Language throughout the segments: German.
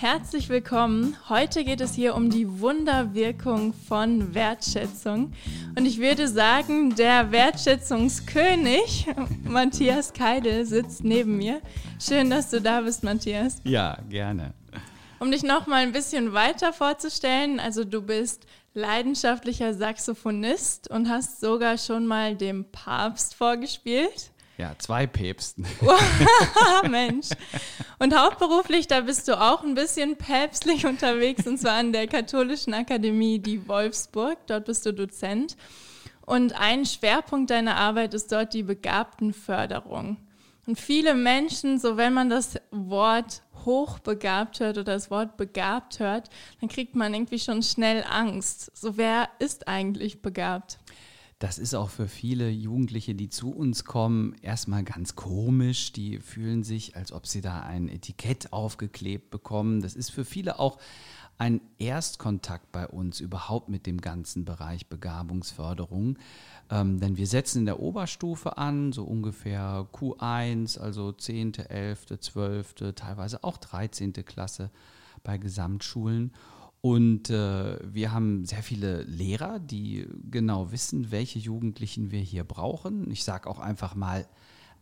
Herzlich willkommen. Heute geht es hier um die Wunderwirkung von Wertschätzung. Und ich würde sagen, der Wertschätzungskönig, Matthias Keidel, sitzt neben mir. Schön, dass du da bist, Matthias. Ja, gerne. Um dich noch mal ein bisschen weiter vorzustellen, also du bist leidenschaftlicher Saxophonist und hast sogar schon mal dem Papst vorgespielt. Ja, zwei Päpsten. Mensch. Und hauptberuflich, da bist du auch ein bisschen päpstlich unterwegs, und zwar an der Katholischen Akademie die Wolfsburg. Dort bist du Dozent. Und ein Schwerpunkt deiner Arbeit ist dort die Begabtenförderung. Und viele Menschen, so wenn man das Wort hochbegabt hört oder das Wort begabt hört, dann kriegt man irgendwie schon schnell Angst. So wer ist eigentlich begabt? Das ist auch für viele Jugendliche, die zu uns kommen, erstmal ganz komisch. Die fühlen sich, als ob sie da ein Etikett aufgeklebt bekommen. Das ist für viele auch ein Erstkontakt bei uns überhaupt mit dem ganzen Bereich Begabungsförderung. Ähm, denn wir setzen in der Oberstufe an, so ungefähr Q1, also 10., 11., 12., teilweise auch 13. Klasse bei Gesamtschulen. Und äh, wir haben sehr viele Lehrer, die genau wissen, welche Jugendlichen wir hier brauchen. Ich sage auch einfach mal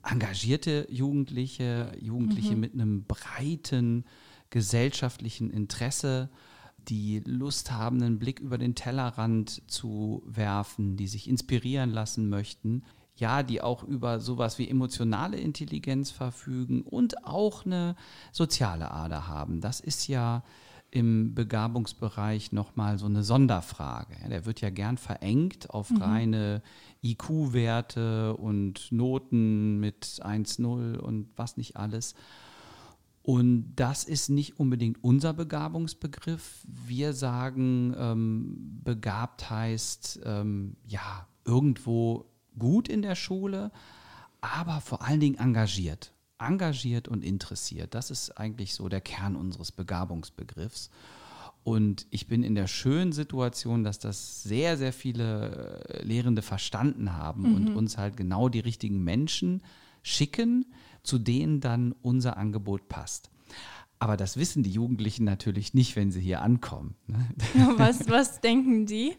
engagierte Jugendliche, Jugendliche mhm. mit einem breiten gesellschaftlichen Interesse, die Lust haben, einen Blick über den Tellerrand zu werfen, die sich inspirieren lassen möchten. Ja, die auch über sowas wie emotionale Intelligenz verfügen und auch eine soziale Ader haben. Das ist ja im Begabungsbereich nochmal so eine Sonderfrage. Der wird ja gern verengt auf mhm. reine IQ-Werte und Noten mit 1,0 und was nicht alles. Und das ist nicht unbedingt unser Begabungsbegriff. Wir sagen, ähm, begabt heißt, ähm, ja, irgendwo gut in der Schule, aber vor allen Dingen engagiert engagiert und interessiert. Das ist eigentlich so der Kern unseres Begabungsbegriffs. Und ich bin in der schönen Situation, dass das sehr, sehr viele äh, Lehrende verstanden haben mhm. und uns halt genau die richtigen Menschen schicken, zu denen dann unser Angebot passt. Aber das wissen die Jugendlichen natürlich nicht, wenn sie hier ankommen. Ne? Was, was denken die?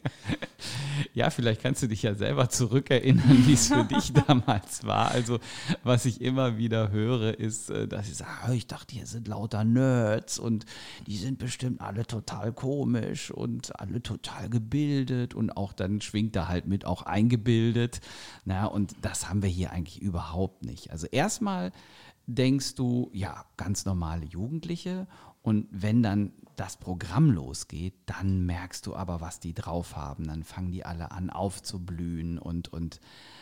Ja, vielleicht kannst du dich ja selber zurückerinnern, wie es für dich damals war. Also, was ich immer wieder höre, ist, äh, dass ich sage, ah, ich dachte, hier sind lauter Nerds und die sind bestimmt alle total komisch und alle total gebildet und auch dann schwingt da halt mit auch eingebildet. Na, und das haben wir hier eigentlich überhaupt nicht. Also erstmal denkst du, ja, ganz normale Jugendliche. Und wenn dann das Programm losgeht, dann merkst du aber, was die drauf haben. Dann fangen die alle an aufzublühen und, und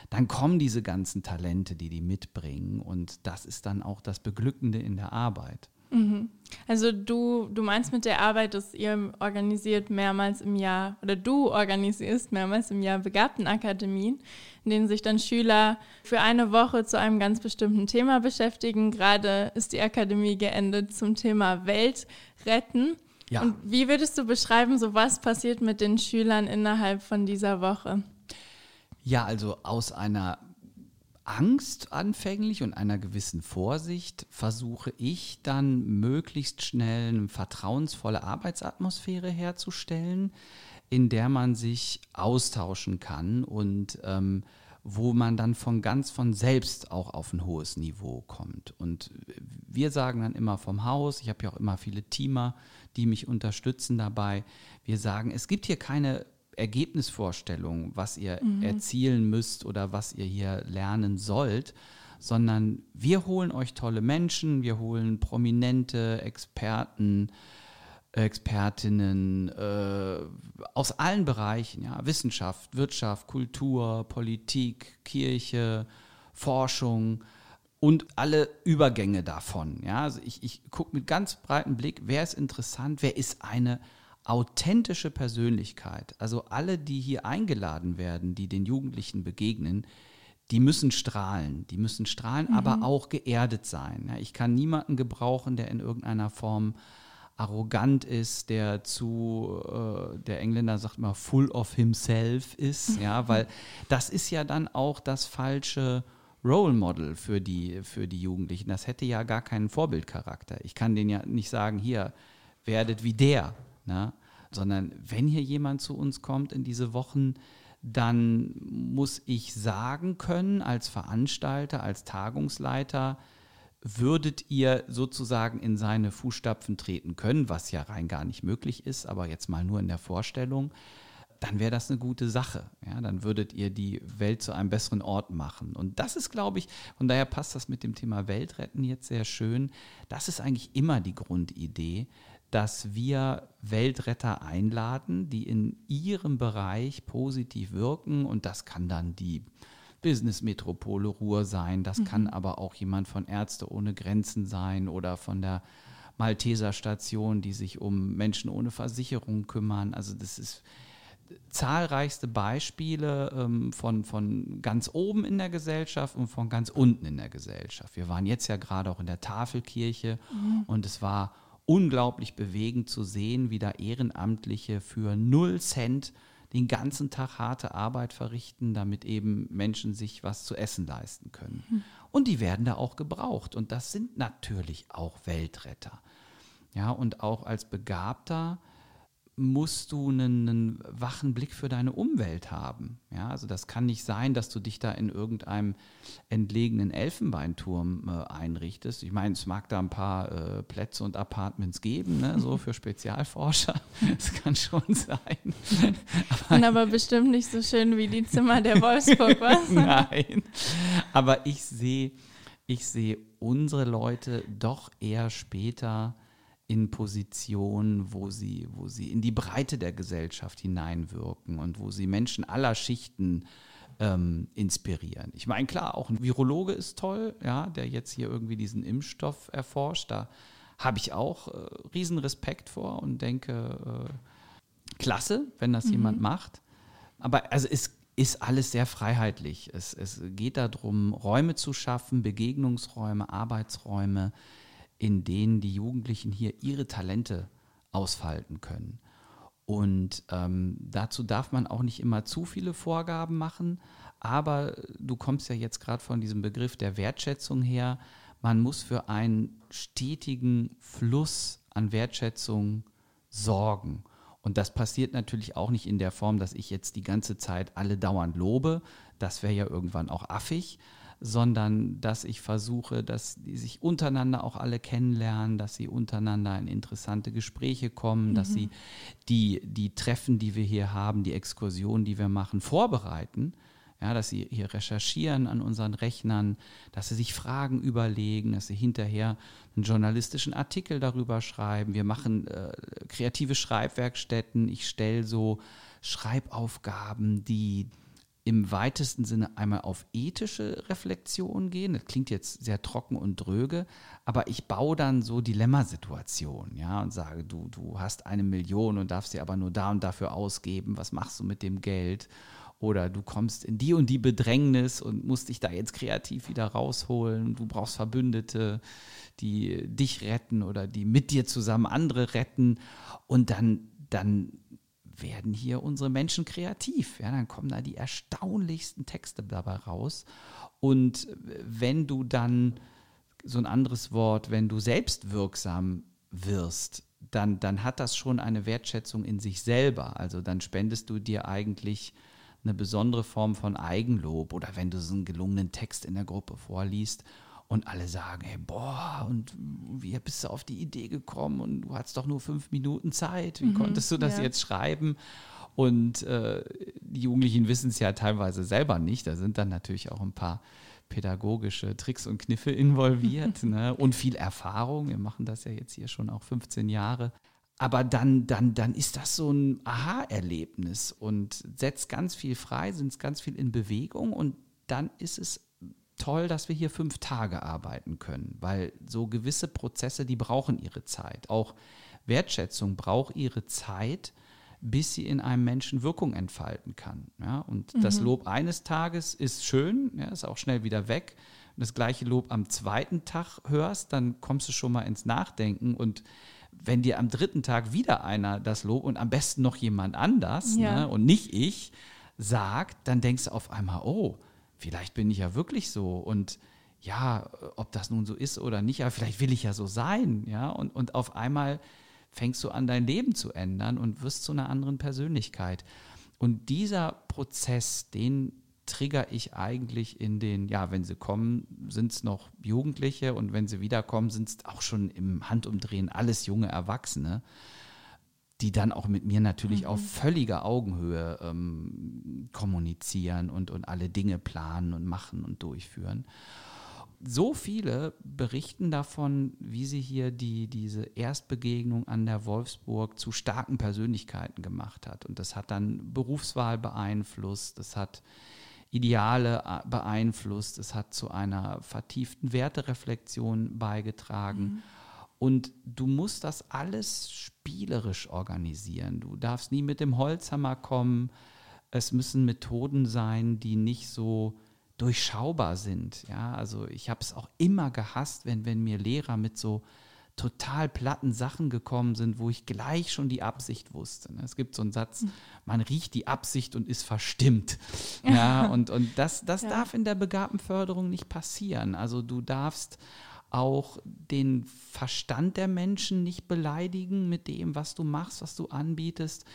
dann kommen diese ganzen Talente, die die mitbringen. Und das ist dann auch das Beglückende in der Arbeit. Mhm. Also du, du meinst mit der Arbeit, dass ihr organisiert mehrmals im Jahr oder du organisierst mehrmals im Jahr Begabtenakademien, in denen sich dann Schüler für eine Woche zu einem ganz bestimmten Thema beschäftigen. Gerade ist die Akademie geendet zum Thema Welt retten. Ja. Und wie würdest du beschreiben, so was passiert mit den Schülern innerhalb von dieser Woche? Ja, also aus einer Angst anfänglich und einer gewissen Vorsicht versuche ich dann möglichst schnell eine vertrauensvolle Arbeitsatmosphäre herzustellen, in der man sich austauschen kann und ähm, wo man dann von ganz von selbst auch auf ein hohes Niveau kommt. Und wir sagen dann immer vom Haus, ich habe ja auch immer viele Teamer, die mich unterstützen dabei, wir sagen, es gibt hier keine Ergebnisvorstellung, was ihr mhm. erzielen müsst oder was ihr hier lernen sollt, sondern wir holen euch tolle Menschen, wir holen prominente Experten, Expertinnen äh, aus allen Bereichen, ja, Wissenschaft, Wirtschaft, Kultur, Politik, Kirche, Forschung und alle Übergänge davon. Ja, also ich, ich gucke mit ganz breitem Blick, wer ist interessant, wer ist eine authentische Persönlichkeit, also alle, die hier eingeladen werden, die den Jugendlichen begegnen, die müssen strahlen, die müssen strahlen, mhm. aber auch geerdet sein. ich kann niemanden gebrauchen, der in irgendeiner Form arrogant ist, der zu, äh, der Engländer sagt mal, full of himself ist, ja, weil das ist ja dann auch das falsche Role Model für die, für die Jugendlichen. Das hätte ja gar keinen Vorbildcharakter. Ich kann denen ja nicht sagen, hier, werdet wie der. Ne? Sondern wenn hier jemand zu uns kommt in diese Wochen, dann muss ich sagen können, als Veranstalter, als Tagungsleiter, würdet ihr sozusagen in seine Fußstapfen treten können, was ja rein gar nicht möglich ist, aber jetzt mal nur in der Vorstellung, dann wäre das eine gute Sache. Ja, dann würdet ihr die Welt zu einem besseren Ort machen. Und das ist, glaube ich, von daher passt das mit dem Thema Weltretten jetzt sehr schön. Das ist eigentlich immer die Grundidee, dass wir Weltretter einladen, die in ihrem Bereich positiv wirken. Und das kann dann die Business-Metropole Ruhr sein, das mhm. kann aber auch jemand von Ärzte ohne Grenzen sein oder von der Malteser Station, die sich um Menschen ohne Versicherung kümmern. Also das ist zahlreichste Beispiele ähm, von, von ganz oben in der Gesellschaft und von ganz unten in der Gesellschaft. Wir waren jetzt ja gerade auch in der Tafelkirche mhm. und es war unglaublich bewegend zu sehen, wie da Ehrenamtliche für null Cent den ganzen Tag harte Arbeit verrichten, damit eben Menschen sich was zu essen leisten können. Mhm. Und die werden da auch gebraucht. Und das sind natürlich auch Weltretter. Ja, und auch als Begabter musst du einen, einen, wachen Blick für deine Umwelt haben. Ja, also das kann nicht sein, dass du dich da in irgendeinem entlegenen Elfenbeinturm äh, einrichtest. Ich meine, es mag da ein paar äh, Plätze und Apartments geben, ne, so für Spezialforscher. Das kann schon sein. aber, aber bestimmt nicht so schön wie die Zimmer der Wolfsburg, was? Nein. Aber ich sehe, ich sehe unsere Leute doch eher später in Positionen, wo sie, wo sie in die Breite der Gesellschaft hineinwirken und wo sie Menschen aller Schichten ähm, inspirieren. Ich meine, klar, auch ein Virologe ist toll, ja, der jetzt hier irgendwie diesen Impfstoff erforscht. Da habe ich auch äh, riesen Respekt vor und denke, äh, klasse, wenn das mhm. jemand macht. Aber also es ist alles sehr freiheitlich. Es, es geht darum, Räume zu schaffen, Begegnungsräume, Arbeitsräume, in denen die Jugendlichen hier ihre Talente ausfalten können. Und ähm, dazu darf man auch nicht immer zu viele Vorgaben machen, aber du kommst ja jetzt gerade von diesem Begriff der Wertschätzung her. Man muss für einen stetigen Fluss an Wertschätzung sorgen. Und das passiert natürlich auch nicht in der Form, dass ich jetzt die ganze Zeit alle dauernd lobe. Das wäre ja irgendwann auch affig, sondern dass ich versuche, dass die sich untereinander auch alle kennenlernen, dass sie untereinander in interessante Gespräche kommen, mhm. dass sie die, die Treffen, die wir hier haben, die Exkursionen, die wir machen, vorbereiten. Ja, dass sie hier recherchieren an unseren Rechnern, dass sie sich Fragen überlegen, dass sie hinterher einen journalistischen Artikel darüber schreiben. Wir machen äh, kreative Schreibwerkstätten. Ich stelle so Schreibaufgaben, die im weitesten Sinne einmal auf ethische Reflexion gehen. Das klingt jetzt sehr trocken und dröge, aber ich baue dann so Dilemmasituationen, ja, und sage, du, du hast eine Million und darfst sie aber nur da und dafür ausgeben. Was machst du mit dem Geld? Oder du kommst in die und die Bedrängnis und musst dich da jetzt kreativ wieder rausholen. Du brauchst Verbündete, die dich retten oder die mit dir zusammen andere retten. Und dann, dann werden hier unsere Menschen kreativ. Ja, dann kommen da die erstaunlichsten Texte dabei raus. Und wenn du dann, so ein anderes Wort, wenn du selbstwirksam wirst, dann, dann hat das schon eine Wertschätzung in sich selber. Also dann spendest du dir eigentlich eine besondere Form von Eigenlob oder wenn du so einen gelungenen Text in der Gruppe vorliest und alle sagen, hey, boah, und wie bist du auf die Idee gekommen und du hattest doch nur fünf Minuten Zeit, wie mhm, konntest du das ja. jetzt schreiben? Und äh, die Jugendlichen wissen es ja teilweise selber nicht, da sind dann natürlich auch ein paar pädagogische Tricks und Kniffe involviert ne? und viel Erfahrung. Wir machen das ja jetzt hier schon auch 15 Jahre. Aber dann, dann, dann ist das so ein Aha-Erlebnis und setzt ganz viel frei, sind ganz viel in Bewegung und dann ist es toll, dass wir hier fünf Tage arbeiten können, weil so gewisse Prozesse, die brauchen ihre Zeit. Auch Wertschätzung braucht ihre Zeit, bis sie in einem Menschen Wirkung entfalten kann. Ja, und mhm. das Lob eines Tages ist schön, ja, ist auch schnell wieder weg. Und das gleiche Lob am zweiten Tag hörst, dann kommst du schon mal ins Nachdenken. Und wenn dir am dritten Tag wieder einer das Lob und am besten noch jemand anders ja. ne, und nicht ich sagt, dann denkst du auf einmal, oh, vielleicht bin ich ja wirklich so. Und ja, ob das nun so ist oder nicht, aber vielleicht will ich ja so sein, ja, und, und auf einmal fängst du an, dein Leben zu ändern und wirst zu einer anderen Persönlichkeit. Und dieser Prozess, den trigger ich eigentlich in den, ja, wenn sie kommen, sind es noch Jugendliche und wenn sie wiederkommen, sind es auch schon im Handumdrehen alles junge Erwachsene, die dann auch mit mir natürlich mhm. auf völliger Augenhöhe ähm, kommunizieren und, und alle Dinge planen und machen und durchführen so viele berichten davon, wie sie hier die, diese Erstbegegnung an der Wolfsburg zu starken Persönlichkeiten gemacht hat. Und das hat dann Berufswahl beeinflusst, das hat Ideale äh, beeinflusst, es hat zu einer vertieften Wertereflexion beigetragen. Mhm. Und du musst das alles spielerisch organisieren. Du darfst nie mit dem Holzhammer kommen. Es müssen Methoden sein, die nicht so durchschaubar sind. Ja, also ich habe es auch immer gehasst, wenn, wenn mir Lehrer mit so total platten Sachen gekommen sind, wo ich gleich schon die Absicht wusste. Ne? Es gibt so einen Satz, hm. man riecht die Absicht und ist verstimmt. Ja, und, und das, das ja. darf in der Begabtenförderung nicht passieren. Also du darfst auch den Verstand der Menschen nicht beleidigen mit dem, was du machst, was du anbietest.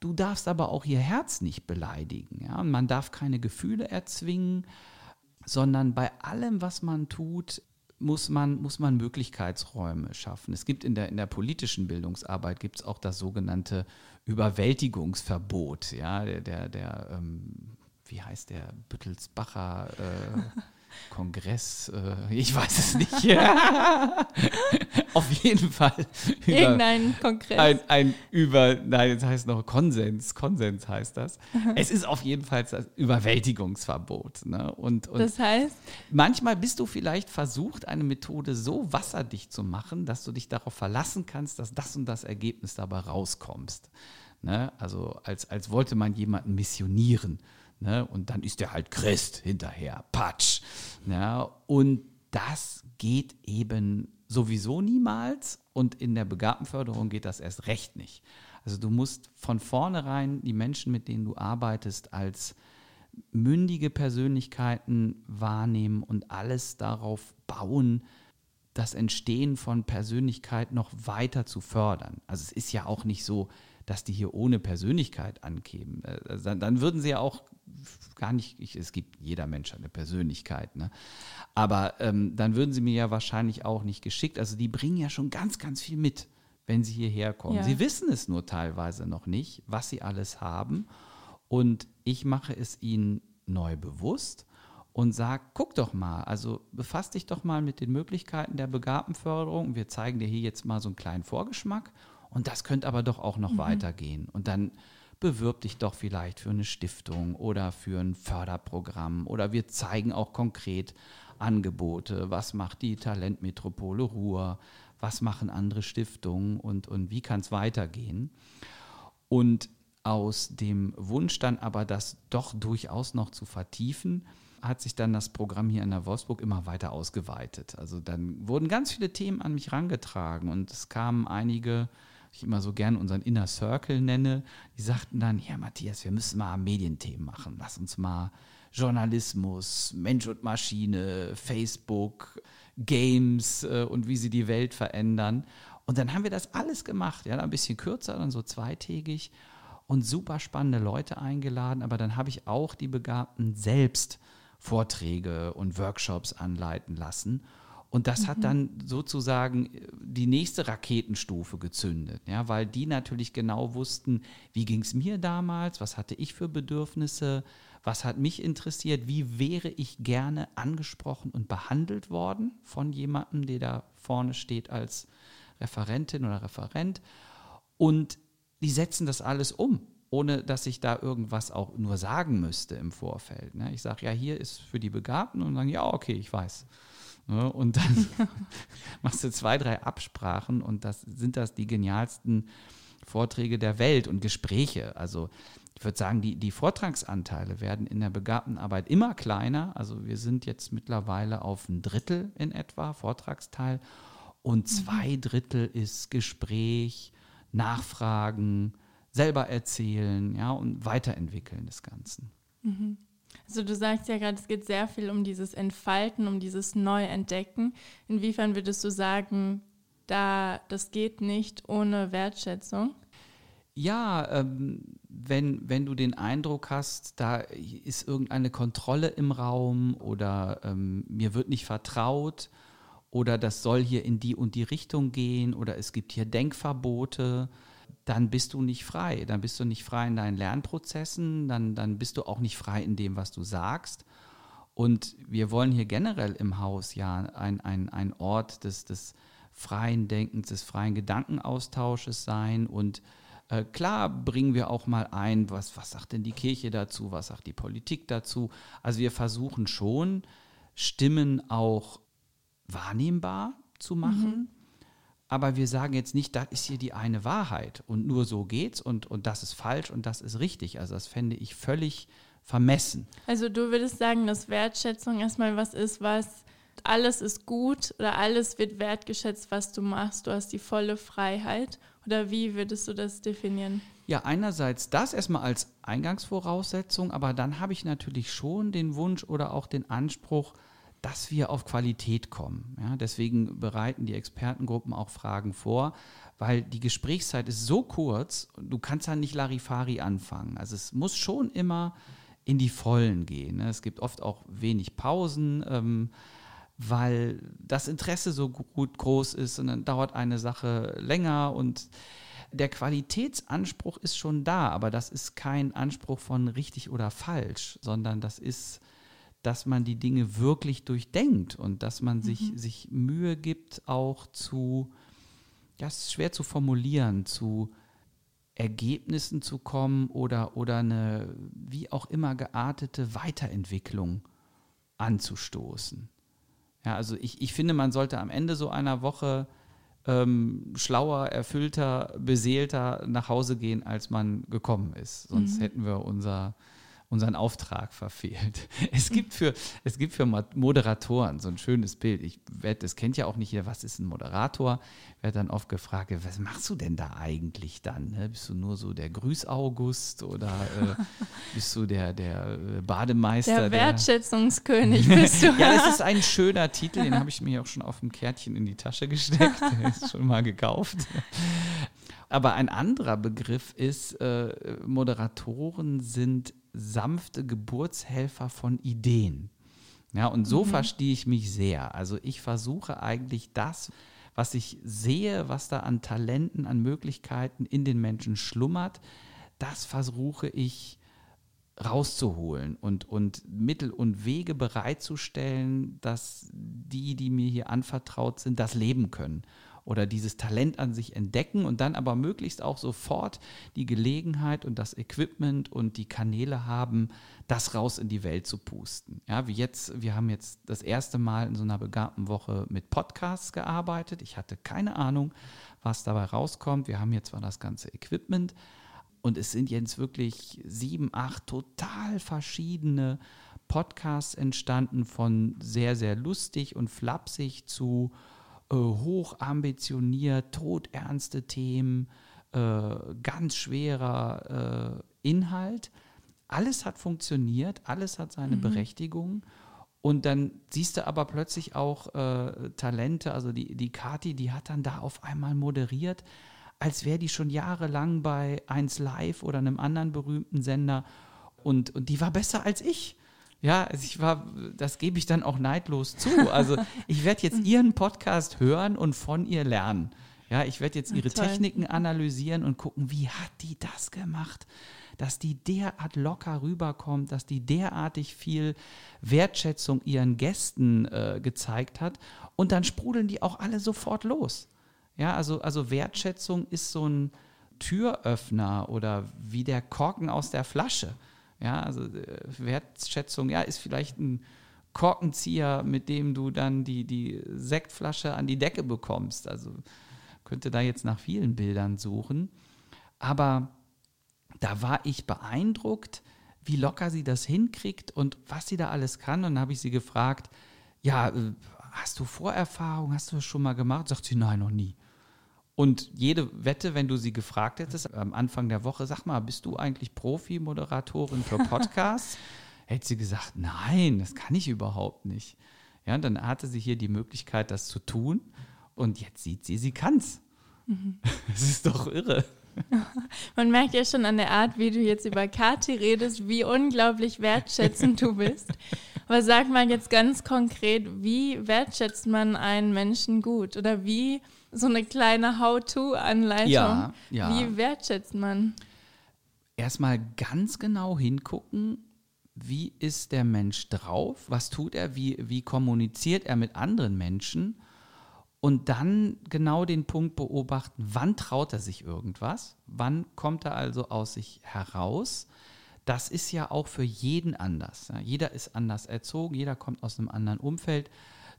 Du darfst aber auch ihr Herz nicht beleidigen. Ja? Und man darf keine Gefühle erzwingen, sondern bei allem, was man tut, muss man, muss man Möglichkeitsräume schaffen. Es gibt in der, in der politischen Bildungsarbeit gibt auch das sogenannte Überwältigungsverbot. Ja, der, der, der ähm, wie heißt der, Büttelsbacher äh, Kongress, äh, ich weiß es nicht. Auf jeden Fall. Irgendein Kongress. Ein, ein über, nein, das heißt noch Konsens, Konsens heißt das. Es ist auf jeden Fall das Überwältigungsverbot. Ne? Und, und das heißt? Manchmal bist du vielleicht versucht, eine Methode so wasserdicht zu machen, dass du dich darauf verlassen kannst, dass das und das Ergebnis dabei rauskommst. Ne? Also als, als wollte man jemanden missionieren. Ne? Und dann ist er halt Christ hinterher. Patsch. Ja? Und das geht eben sowieso niemals und in der Begabtenförderung geht das erst recht nicht. Also du musst von vornherein die Menschen, mit denen du arbeitest, als mündige Persönlichkeiten wahrnehmen und alles darauf bauen, das Entstehen von Persönlichkeit noch weiter zu fördern. Also es ist ja auch nicht so, dass die hier ohne Persönlichkeit ankämen. Also dann würden sie ja auch gar nicht, ich, es gibt jeder Mensch eine Persönlichkeit, ne? aber ähm, dann würden sie mir ja wahrscheinlich auch nicht geschickt. Also die bringen ja schon ganz, ganz viel mit, wenn sie hierher kommen. Ja. Sie wissen es nur teilweise noch nicht, was sie alles haben. Und ich mache es ihnen neu bewusst und sage, guck doch mal, also befass dich doch mal mit den Möglichkeiten der Begabtenförderung. Wir zeigen dir hier jetzt mal so einen kleinen Vorgeschmack und das könnte aber doch auch noch mhm. weitergehen. Und dann bewirb dich doch vielleicht für eine Stiftung oder für ein Förderprogramm oder wir zeigen auch konkret Angebote. Was macht die Talentmetropole Ruhr? Was machen andere Stiftungen und, und wie kann es weitergehen? Und aus dem Wunsch dann aber, das doch durchaus noch zu vertiefen, hat sich dann das Programm hier in der Wolfsburg immer weiter ausgeweitet. Also dann wurden ganz viele Themen an mich herangetragen und es kamen einige ich immer so gern unseren Inner Circle nenne, die sagten dann, ja Matthias, wir müssen mal Medienthemen machen. Lass uns mal Journalismus, Mensch und Maschine, Facebook, Games äh, und wie sie die Welt verändern. Und dann haben wir das alles gemacht, ja, ein bisschen kürzer, dann so zweitägig und super spannende Leute eingeladen. Aber dann habe ich auch die Begabten selbst Vorträge und Workshops anleiten lassen. Und das mhm. hat dann sozusagen äh, die nächste Raketenstufe gezündet, ja, weil die natürlich genau wussten, wie ging es mir damals, was hatte ich für Bedürfnisse, was hat mich interessiert, wie wäre ich gerne angesprochen und behandelt worden von jemandem, der da vorne steht als Referentin oder Referent. Und die setzen das alles um, ohne dass ich da irgendwas auch nur sagen müsste im Vorfeld. Ne? Ich sage, ja, hier ist für die Begabten und sagen, ja, okay, ich weiß. Ne? Und dann machst du zwei, drei Absprachen und das sind das die genialsten Vorträge der Welt und Gespräche. Also ich würde sagen, die, die Vortragsanteile werden in der Begabtenarbeit immer kleiner. Also wir sind jetzt mittlerweile auf ein Drittel in etwa Vortragsteil und mhm. zwei Drittel ist Gespräch, Nachfragen, selber erzählen, ja, und weiterentwickeln des Ganzen. Mhm. Also du sagst ja gerade, es geht sehr viel um dieses Entfalten, um dieses Neuentdecken. Inwiefern würdest du sagen, da das geht nicht ohne Wertschätzung? Ja, ähm, wenn, wenn du den Eindruck hast, da ist irgendeine Kontrolle im Raum oder ähm, mir wird nicht vertraut oder das soll hier in die und die Richtung gehen oder es gibt hier Denkverbote, dann bist du nicht frei. Dann bist du nicht frei in deinen Lernprozessen, dann, dann bist du auch nicht frei in dem, was du sagst. Und wir wollen hier generell im Haus ja ein, ein, ein Ort des, des freien Denkens, des freien Gedankenaustausches sein. Und äh, klar bringen wir auch mal ein, was, was sagt denn die Kirche dazu, was sagt die Politik dazu. Also wir versuchen schon, Stimmen auch wahrnehmbar zu machen. Mhm. Aber wir sagen jetzt nicht, das ist hier die eine Wahrheit und nur so geht's und, und das ist falsch und das ist richtig. Also das fände ich völlig vermessen. Also du würdest sagen, dass Wertschätzung erstmal was ist, was alles ist gut oder alles wird wertgeschätzt, was du machst. Du hast die volle Freiheit. Oder wie würdest du das definieren? Ja, einerseits das erstmal als Eingangsvoraussetzung, aber dann habe ich natürlich schon den Wunsch oder auch den Anspruch, dass wir auf Qualität kommen. Ja, deswegen bereiten die Expertengruppen auch Fragen vor, weil die Gesprächszeit ist so kurz, du kannst dann nicht Larifari anfangen. Also es muss schon immer in die Vollen gehen. Ne? Es gibt oft auch wenig Pausen, ähm, weil das Interesse so gut groß ist und dann dauert eine Sache länger und der Qualitätsanspruch ist schon da, aber das ist kein Anspruch von richtig oder falsch, sondern das ist, dass man die Dinge wirklich durchdenkt und dass man mhm. sich, sich Mühe gibt, auch zu, das ist schwer zu formulieren, zu Ergebnissen zu kommen oder, oder eine wie auch immer geartete Weiterentwicklung anzustoßen. Ja, also ich, ich finde, man sollte am Ende so einer Woche ähm, schlauer, erfüllter, beseelter nach Hause gehen, als man gekommen ist. Sonst mhm. hätten wir unser unseren Auftrag verfehlt. Es gibt für, es gibt für Moderatoren so ein schönes Bild. Ich werde, das kennt ja auch nicht jeder, was ist ein Moderator? Werde dann oft gefragt, was machst du denn da eigentlich dann? Ne? Bist du nur so der Grüß-August oder äh, bist du der, der äh, Bademeister? Der Wertschätzungskönig bist du. ja, das ist ein schöner Titel, den habe ich mir auch schon auf dem Kärtchen in die Tasche gesteckt. Der ist schon mal gekauft. Aber ein anderer Begriff ist, äh, Moderatoren sind sanfte Geburtshelfer von Ideen. Ja, und so mhm. verstehe ich mich sehr. Also ich versuche eigentlich das, was ich sehe, was da an Talenten, an Möglichkeiten in den Menschen schlummert, das versuche ich rauszuholen und, und Mittel und Wege bereitzustellen, dass die, die mir hier anvertraut sind, das leben können oder dieses Talent an sich entdecken und dann aber möglichst auch sofort die Gelegenheit und das Equipment und die Kanäle haben, das raus in die Welt zu pusten. Ja, wie jetzt, wir haben jetzt das erste Mal in so einer begabten Woche mit Podcasts gearbeitet. Ich hatte keine Ahnung, was dabei rauskommt. Wir haben jetzt zwar das ganze Equipment und es sind jetzt wirklich sieben, acht total verschiedene Podcasts entstanden von sehr, sehr lustig und flapsig zu äh, hoch ambitioniert, todernste Themen, äh, ganz schwerer äh, Inhalt. Alles hat funktioniert, alles hat seine mhm. Berechtigung. Und dann siehst du aber plötzlich auch äh, Talente, also die, die Kati, die hat dann da auf einmal moderiert, als wäre die schon jahrelang bei 1 Live oder einem anderen berühmten Sender und, und die war besser als ich. Ja, also ich war, das gebe ich dann auch neidlos zu. Also ich werde jetzt Ihren Podcast hören und von ihr lernen. Ja, ich werde jetzt Ihre Toll. Techniken analysieren und gucken, wie hat die das gemacht, dass die derart locker rüberkommt, dass die derartig viel Wertschätzung ihren Gästen äh, gezeigt hat. Und dann sprudeln die auch alle sofort los. Ja, also, also Wertschätzung ist so ein Türöffner oder wie der Korken aus der Flasche. Ja, also äh, Wertschätzung, ja, ist vielleicht ein Korkenzieher, mit dem du dann die, die Sektflasche an die Decke bekommst. Also könnte da jetzt nach vielen Bildern suchen. Aber da war ich beeindruckt, wie locker sie das hinkriegt und was sie da alles kann. Und dann habe ich sie gefragt, ja, äh, hast du Vorerfahrung, hast du das schon mal gemacht? Sagt sie, nein, noch nie. Und jede Wette, wenn du sie gefragt hättest am Anfang der Woche, sag mal, bist du eigentlich Profi-Moderatorin für Podcasts? hätte sie gesagt, nein, das kann ich überhaupt nicht. Ja, und dann hatte sie hier die Möglichkeit, das zu tun. Und jetzt sieht sie, sie kann's. Mhm. Das ist doch irre. Man merkt ja schon an der Art, wie du jetzt über Kathi redest, wie unglaublich wertschätzend du bist. Aber sag mal jetzt ganz konkret, wie wertschätzt man einen Menschen gut? Oder wie so eine kleine How-To-Anleitung? Ja, ja. Wie wertschätzt man? Erstmal ganz genau hingucken, wie ist der Mensch drauf? Was tut er? Wie, wie kommuniziert er mit anderen Menschen? Und dann genau den Punkt beobachten, wann traut er sich irgendwas? Wann kommt er also aus sich heraus? Das ist ja auch für jeden anders. Ja, jeder ist anders erzogen, jeder kommt aus einem anderen Umfeld.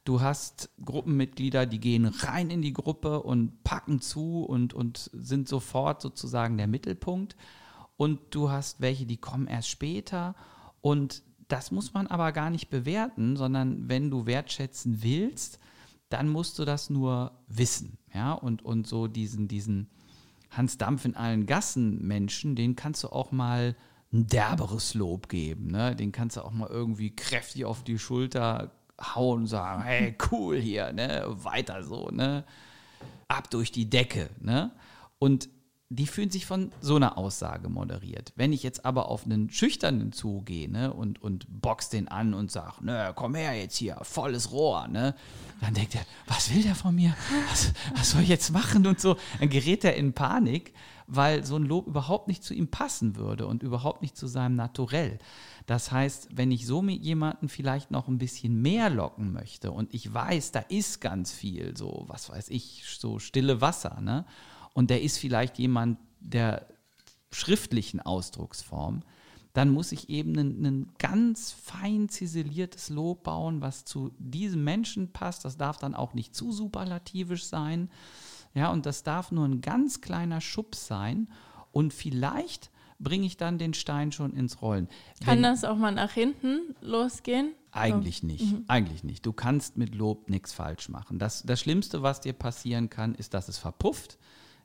Du hast Gruppenmitglieder, die gehen rein in die Gruppe und packen zu und, und sind sofort sozusagen der Mittelpunkt. Und du hast welche, die kommen erst später. Und das muss man aber gar nicht bewerten, sondern wenn du wertschätzen willst, dann musst du das nur wissen. Ja? Und, und so diesen, diesen Hans Dampf in allen Gassen Menschen, den kannst du auch mal ein derberes Lob geben. Ne? Den kannst du auch mal irgendwie kräftig auf die Schulter hauen und sagen, hey, cool hier, ne? weiter so, ne? ab durch die Decke. Ne? Und die fühlen sich von so einer Aussage moderiert. Wenn ich jetzt aber auf einen Schüchternen zugehe ne, und, und box den an und sage, ne, komm her jetzt hier, volles Rohr, ne, dann denkt er, was will der von mir? Was, was soll ich jetzt machen und so? Dann gerät er in Panik, weil so ein Lob überhaupt nicht zu ihm passen würde und überhaupt nicht zu seinem Naturell. Das heißt, wenn ich so mit jemandem vielleicht noch ein bisschen mehr locken möchte und ich weiß, da ist ganz viel, so, was weiß ich, so stille Wasser, ne? und der ist vielleicht jemand der schriftlichen Ausdrucksform, dann muss ich eben ein, ganz fein ziseliertes Lob bauen, was zu diesem Menschen passt. Das darf dann auch nicht zu superlativisch sein. Ja, und das darf nur ein ganz kleiner Schubs sein. Und vielleicht bringe ich dann den Stein schon ins Rollen. Kann Wenn, das auch mal nach hinten losgehen? Eigentlich so. nicht. Mhm. Eigentlich nicht. Du kannst mit Lob nichts falsch machen. Das, das Schlimmste, was dir passieren kann, ist, dass es verpufft.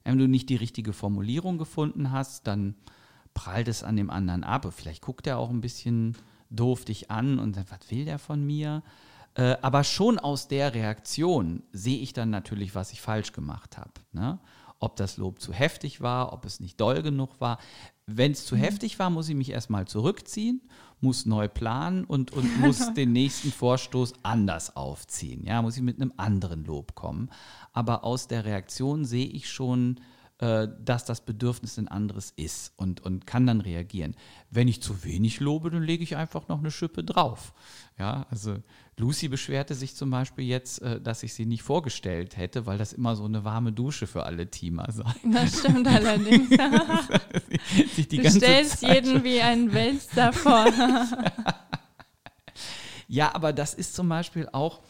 Wenn du nicht die richtige Formulierung gefunden hast, dann prallt es an dem anderen ab. Vielleicht guckt er auch ein bisschen doof dich an und sagt, was will der von mir? Äh, aber schon aus der Reaktion sehe ich dann natürlich, was ich falsch gemacht habe. Ne? Ob das Lob zu heftig war, ob es nicht doll genug war. Wenn es zu mhm. heftig war, muss ich mich erstmal zurückziehen, muss neu planen und, und muss den nächsten Vorstoß anders aufziehen. Ja, muss ich mit einem anderen Lob kommen aber aus der Reaktion sehe ich schon, äh, dass das Bedürfnis ein anderes ist und, und kann dann reagieren. Wenn ich zu wenig lobe, dann lege ich einfach noch eine Schippe drauf. Ja, also Lucy beschwerte sich zum Beispiel jetzt, äh, dass ich sie nicht vorgestellt hätte, weil das immer so eine warme Dusche für alle Teamer sei. Das stimmt allerdings. du stellst Zeit jeden wie einen Wälzer vor. ja, aber das ist zum Beispiel auch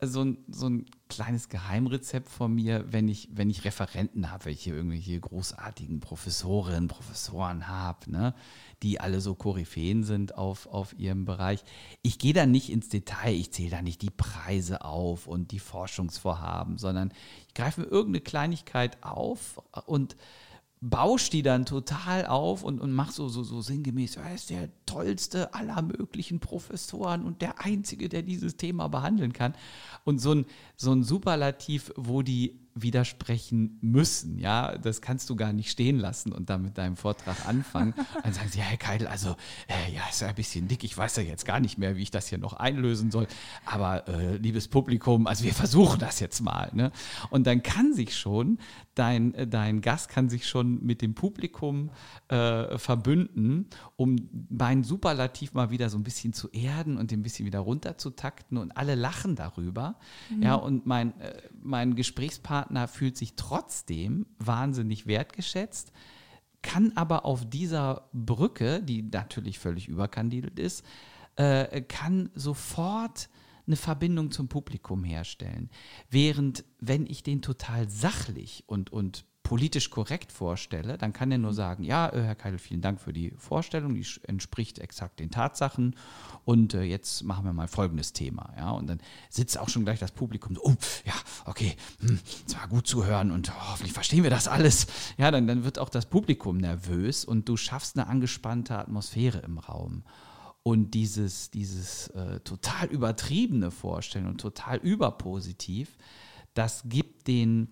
so ein, so ein kleines Geheimrezept von mir, wenn ich, wenn ich Referenten habe, welche irgendwelche großartigen Professorinnen, Professoren habe, ne, die alle so Koryphäen sind auf, auf ihrem Bereich. Ich gehe da nicht ins Detail, ich zähle da nicht die Preise auf und die Forschungsvorhaben, sondern ich greife mir irgendeine Kleinigkeit auf und bauscht die dann total auf und, und mach so, so, so sinngemäß, er ist der tollste aller möglichen Professoren und der Einzige, der dieses Thema behandeln kann. Und so ein, so ein Superlativ, wo die widersprechen müssen. Ja, das kannst du gar nicht stehen lassen und dann mit deinem Vortrag anfangen. Dann sagen sie, ja, Herr Keidel, also äh, ja, ist ja ein bisschen dick. Ich weiß ja jetzt gar nicht mehr, wie ich das hier noch einlösen soll. Aber äh, liebes Publikum, also wir versuchen das jetzt mal. Ne? Und dann kann sich schon dein, äh, dein Gast kann sich schon mit dem Publikum äh, verbünden, um meinen Superlativ mal wieder so ein bisschen zu erden und ein bisschen wieder runterzutakten und alle lachen darüber. Mhm. Ja, und mein, äh, mein Gesprächspartner Partner fühlt sich trotzdem wahnsinnig wertgeschätzt, kann aber auf dieser Brücke, die natürlich völlig überkandidelt ist, äh, kann sofort eine Verbindung zum Publikum herstellen. Während wenn ich den total sachlich und, und politisch korrekt vorstelle, dann kann er nur sagen, ja, äh, Herr Keidel, vielen Dank für die Vorstellung, die entspricht exakt den Tatsachen und äh, jetzt machen wir mal folgendes Thema. Ja, und dann sitzt auch schon gleich das Publikum so, oh, ja, okay, hm, es war gut zu hören und oh, hoffentlich verstehen wir das alles. Ja, dann, dann wird auch das Publikum nervös und du schaffst eine angespannte Atmosphäre im Raum. Und dieses, dieses äh, total übertriebene Vorstellen und total überpositiv, das gibt den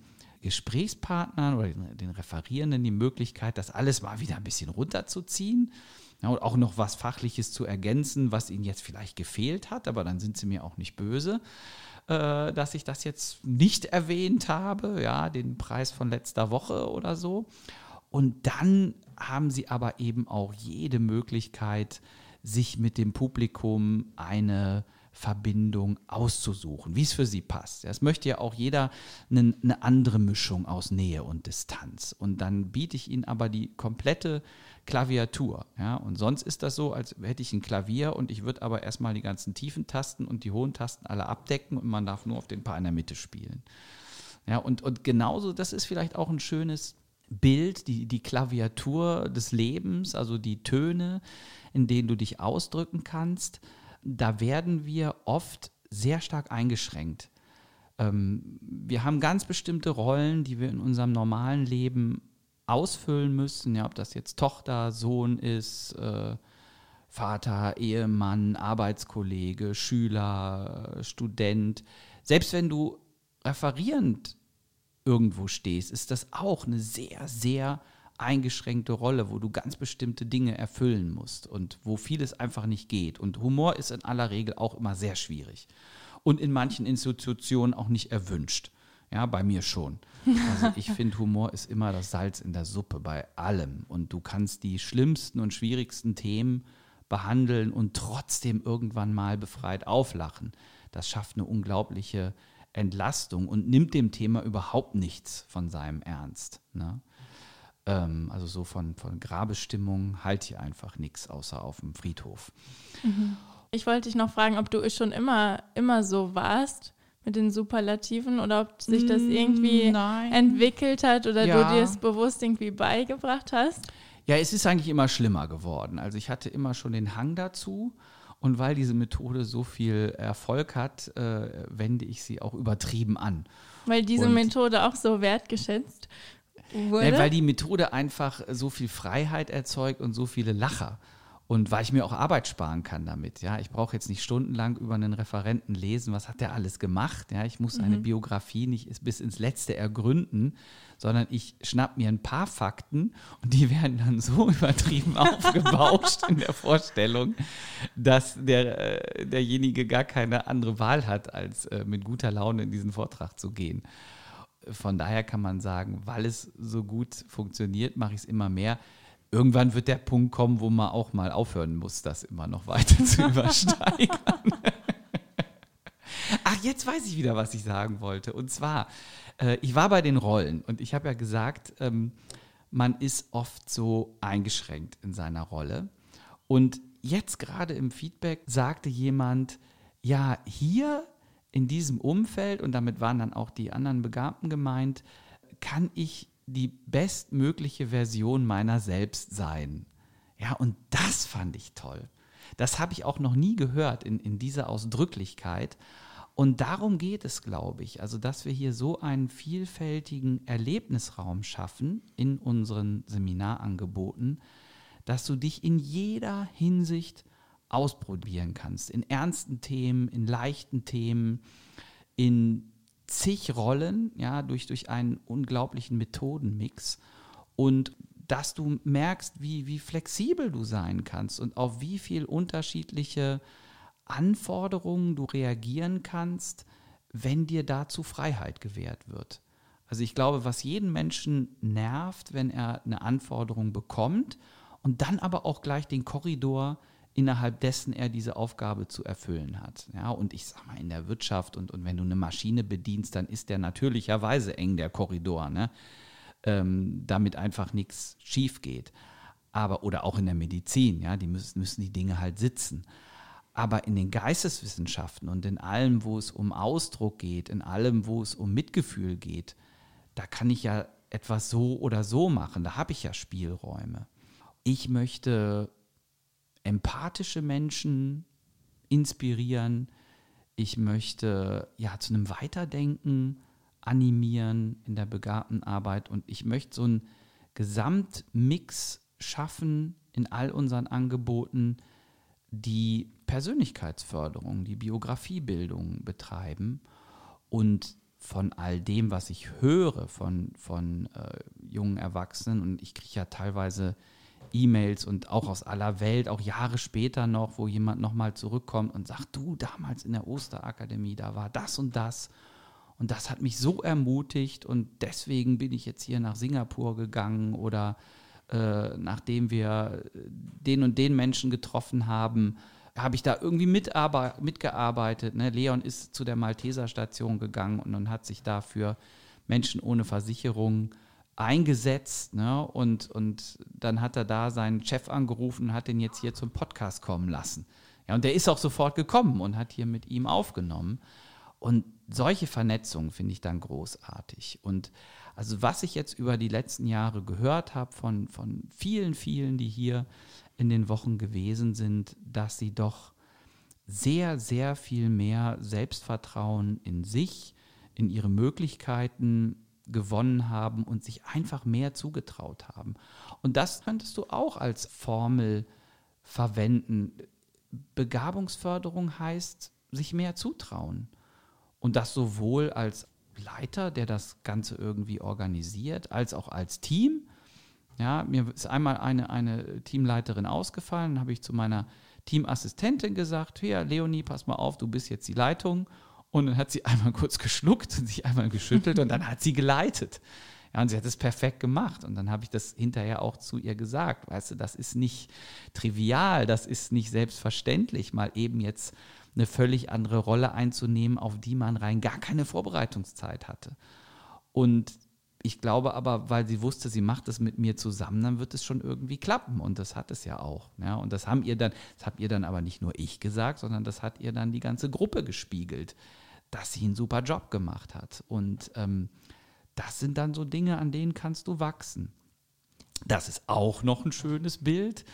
Gesprächspartnern oder den, den Referierenden die Möglichkeit, das alles mal wieder ein bisschen runterzuziehen. Ja, und auch noch was Fachliches zu ergänzen, was ihnen jetzt vielleicht gefehlt hat, aber dann sind sie mir auch nicht böse, äh, dass ich das jetzt nicht erwähnt habe, ja, den Preis von letzter Woche oder so. Und dann haben sie aber eben auch jede Möglichkeit, sich mit dem Publikum eine Verbindung auszusuchen, wie es für sie passt. Es möchte ja auch jeder eine, eine, andere Mischung aus Nähe und Distanz. Und dann biete ich ihnen aber die komplette Klaviatur. Ja? Und sonst ist das so, als hätte ich ein Klavier und ich würde aber erstmal die ganzen tiefen Tasten und die hohen Tasten alle abdecken und man darf nur auf den Paar in der Mitte spielen. Ja, und, und genauso, das ist vielleicht auch ein schönes Bild, die, die Klaviatur des Lebens, also die Töne, in denen du dich ausdrücken kannst da werden wir oft sehr stark eingeschränkt. Ähm, wir haben ganz bestimmte Rollen, die wir in unserem normalen Leben ausfüllen müssen, ja, ob das jetzt Tochter, Sohn ist, äh, Vater, Ehemann, Arbeitskollege, Schüler, Student. Selbst wenn du referierend irgendwo stehst, ist das auch eine sehr, sehr eingeschränkte Rolle, wo du ganz bestimmte Dinge erfüllen musst und wo vieles einfach nicht geht. Und Humor ist in aller Regel auch immer sehr schwierig und in manchen Institutionen auch nicht erwünscht. Ja, bei mir schon. Also ich finde, Humor ist immer das Salz in der Suppe bei allem. Und du kannst die schlimmsten und schwierigsten Themen behandeln und trotzdem irgendwann mal befreit auflachen. Das schafft eine unglaubliche Entlastung und nimmt dem Thema überhaupt nichts von seinem Ernst. Ne? Ähm, also so von, von Grabestimmung halt hier einfach nichts, außer auf dem Friedhof. Mhm. Ich wollte dich noch fragen, ob du schon immer, immer so warst mit den Superlativen oder ob sich das mm, irgendwie Nein. entwickelt hat oder ja. du dir es bewusst irgendwie beigebracht hast? Ja, es ist eigentlich immer schlimmer geworden. Also ich hatte immer schon den Hang dazu. Und weil diese Methode so viel Erfolg hat, äh, wende ich sie auch übertrieben an. Weil diese und Methode auch so wertgeschätzt wurde? Ja, weil die Methode einfach so viel Freiheit erzeugt und so viele Lacher. Und weil ich mir auch Arbeit sparen kann damit. Ja, ich brauche jetzt nicht stundenlang über einen Referenten lesen, was hat der alles gemacht. Ja, ich muss mhm. eine Biografie nicht bis ins Letzte ergründen, sondern ich schnapp mir ein paar Fakten und die werden dann so übertrieben aufgebauscht in der Vorstellung, dass der, äh, derjenige gar keine andere Wahl hat, als äh, mit guter Laune in diesen Vortrag zu gehen von daher kann man sagen, weil es so gut funktioniert, mache ich es immer mehr. Irgendwann wird der Punkt kommen, wo man auch mal aufhören muss, das immer noch weiter zu übersteigern. Ach, jetzt weiß ich wieder, was ich sagen wollte. Und zwar, äh, ich war bei den Rollen und ich habe ja gesagt, ähm, man ist oft so eingeschränkt in seiner Rolle. Und jetzt gerade im Feedback sagte jemand, ja, hier in diesem Umfeld, und damit waren dann auch die anderen Begabten gemeint, kann ich die bestmögliche Version meiner selbst sein. Ja, und das fand ich toll. Das habe ich auch noch nie gehört in, in dieser Ausdrücklichkeit. Und darum geht es, glaube ich. Also, dass wir hier so einen vielfältigen Erlebnisraum schaffen in unseren Seminarangeboten, dass du dich in jeder Hinsicht ausprobieren kannst. In ernsten Themen, in leichten Themen, in zig Rollen, ja, durch, durch einen unglaublichen Methodenmix. Und dass du merkst, wie, wie flexibel du sein kannst und auf wie viel unterschiedliche Anforderungen du reagieren kannst, wenn dir dazu Freiheit gewährt wird. Also ich glaube, was jeden Menschen nervt, wenn er eine Anforderung bekommt und dann aber auch gleich den Korridor innerhalb dessen er diese Aufgabe zu erfüllen hat. Ja, und ich sage mal, in der Wirtschaft und, und wenn du eine Maschine bedienst, dann ist der natürlicherweise eng, der Korridor, ne? Ähm, damit einfach nichts schief geht. Aber, oder auch in der Medizin, ja, die müssen, müssen die Dinge halt sitzen. Aber in den Geisteswissenschaften und in allem, wo es um Ausdruck geht, in allem, wo es um Mitgefühl geht, da kann ich ja etwas so oder so machen. Da habe ich ja Spielräume. Ich möchte empathische Menschen inspirieren. Ich möchte ja zu einem Weiterdenken animieren in der begabten Arbeit und ich möchte so einen Gesamtmix schaffen in all unseren Angeboten, die Persönlichkeitsförderung, die Biografiebildung betreiben und von all dem, was ich höre von, von äh, jungen Erwachsenen, und ich kriege ja teilweise E-Mails und auch aus aller Welt, auch Jahre später noch, wo jemand nochmal zurückkommt und sagt, du, damals in der Osterakademie, da war das und das. Und das hat mich so ermutigt und deswegen bin ich jetzt hier nach Singapur gegangen oder äh, nachdem wir den und den Menschen getroffen haben, habe ich da irgendwie mitgearbeitet. Ne? Leon ist zu der Malteser Station gegangen und, und hat sich da für Menschen ohne Versicherung eingesetzt. Ne? Und, und dann hat er da seinen Chef angerufen und hat den jetzt hier zum Podcast kommen lassen. Ja, und der ist auch sofort gekommen und hat hier mit ihm aufgenommen. Und solche Vernetzungen finde ich dann großartig. Und also was ich jetzt über die letzten Jahre gehört habe von, von vielen, vielen, die hier in den Wochen gewesen sind, dass sie doch sehr, sehr viel mehr Selbstvertrauen in sich, in ihre Möglichkeiten gewonnen haben und sich einfach mehr zugetraut haben. Und das könntest du auch als Formel verwenden. Begabungsförderung heißt, sich mehr zutrauen. Und das sowohl als Leiter, der das Ganze irgendwie organisiert, als auch als Team. Ja, mir ist einmal eine, eine Teamleiterin ausgefallen, habe ich zu meiner Teamassistentin gesagt, ja, Leonie, pass mal auf, du bist jetzt die Leitung. Und dann hat sie einmal kurz geschluckt und sich einmal geschüttelt und dann hat sie geleitet. Ja, und sie hat es perfekt gemacht. Und dann habe ich das hinterher auch zu ihr gesagt. Weißt du, das ist nicht trivial, das ist nicht selbstverständlich, mal eben jetzt eine völlig andere Rolle einzunehmen, auf die man rein gar keine Vorbereitungszeit hatte. Und ich glaube aber, weil sie wusste, sie macht das mit mir zusammen, dann wird es schon irgendwie klappen. Und das hat es ja auch. Ja? Und das haben ihr dann, das habt ihr dann aber nicht nur ich gesagt, sondern das hat ihr dann die ganze Gruppe gespiegelt, dass sie einen super Job gemacht hat. Und ähm, das sind dann so Dinge, an denen kannst du wachsen. Das ist auch noch ein schönes Bild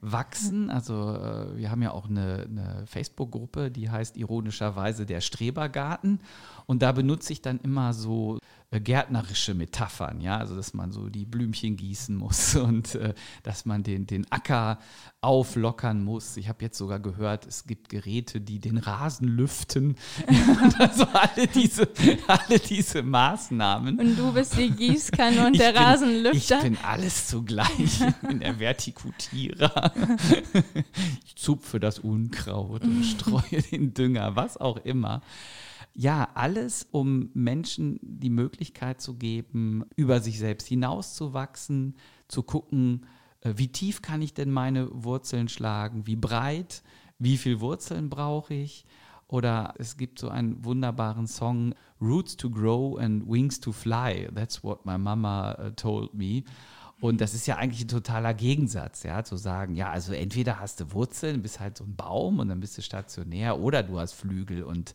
wachsen. Also äh, wir haben ja auch eine, eine Facebook-Gruppe, die heißt ironischerweise der Strebergarten. Und da benutze ich dann immer so gärtnerische Metaphern, ja, also dass man so die Blümchen gießen muss und äh, dass man den, den Acker auflockern muss. Ich habe jetzt sogar gehört, es gibt Geräte, die den Rasen lüften. also alle diese, alle diese Maßnahmen. Und du bist die Gießkanne und ich der bin, Rasenlüfter. Ich bin alles zugleich. Ich bin der Vertikutierer. ich zupfe das Unkraut und streue den Dünger, was auch immer. Ja, alles, um Menschen die Möglichkeit zu geben, über sich selbst hinauszuwachsen, zu gucken, äh, wie tief kann ich denn meine Wurzeln schlagen, wie breit, wie viel Wurzeln brauche ich. Oder es gibt so einen wunderbaren Song, Roots to Grow and Wings to Fly. That's what my mama uh, told me. Und das ist ja eigentlich ein totaler Gegensatz, ja, zu sagen, ja, also entweder hast du Wurzeln, bist halt so ein Baum und dann bist du stationär, oder du hast Flügel und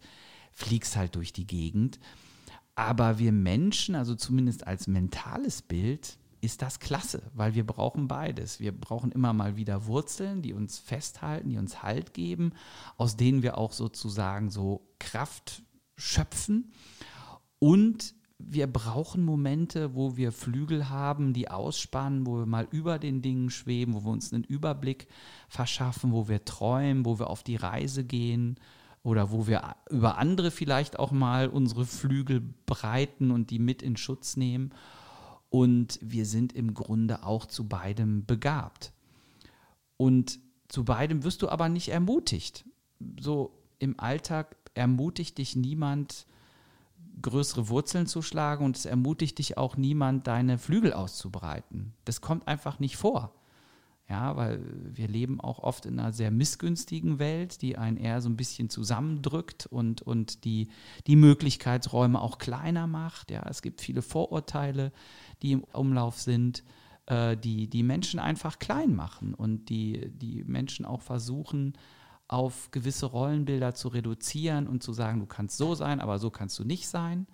fliegst halt durch die Gegend. Aber wir Menschen, also zumindest als mentales Bild, ist das klasse, weil wir brauchen beides. Wir brauchen immer mal wieder Wurzeln, die uns festhalten, die uns Halt geben, aus denen wir auch sozusagen so Kraft schöpfen. Und wir brauchen Momente, wo wir Flügel haben, die ausspannen, wo wir mal über den Dingen schweben, wo wir uns einen Überblick verschaffen, wo wir träumen, wo wir auf die Reise gehen, oder wo wir über andere vielleicht auch mal unsere Flügel breiten und die mit in Schutz nehmen. Und wir sind im Grunde auch zu beidem begabt. Und zu beidem wirst du aber nicht ermutigt. So im Alltag ermutigt dich niemand, größere Wurzeln zu schlagen und es ermutigt dich auch niemand, deine Flügel auszubreiten. Das kommt einfach nicht vor. Ja, weil wir leben auch oft in einer sehr missgünstigen Welt, die einen eher so ein bisschen zusammendrückt und, und die, die Möglichkeitsräume auch kleiner macht. Ja, es gibt viele Vorurteile, die im Umlauf sind, äh, die die Menschen einfach klein machen und die, die Menschen auch versuchen, auf gewisse Rollenbilder zu reduzieren und zu sagen, du kannst so sein, aber so kannst du nicht sein.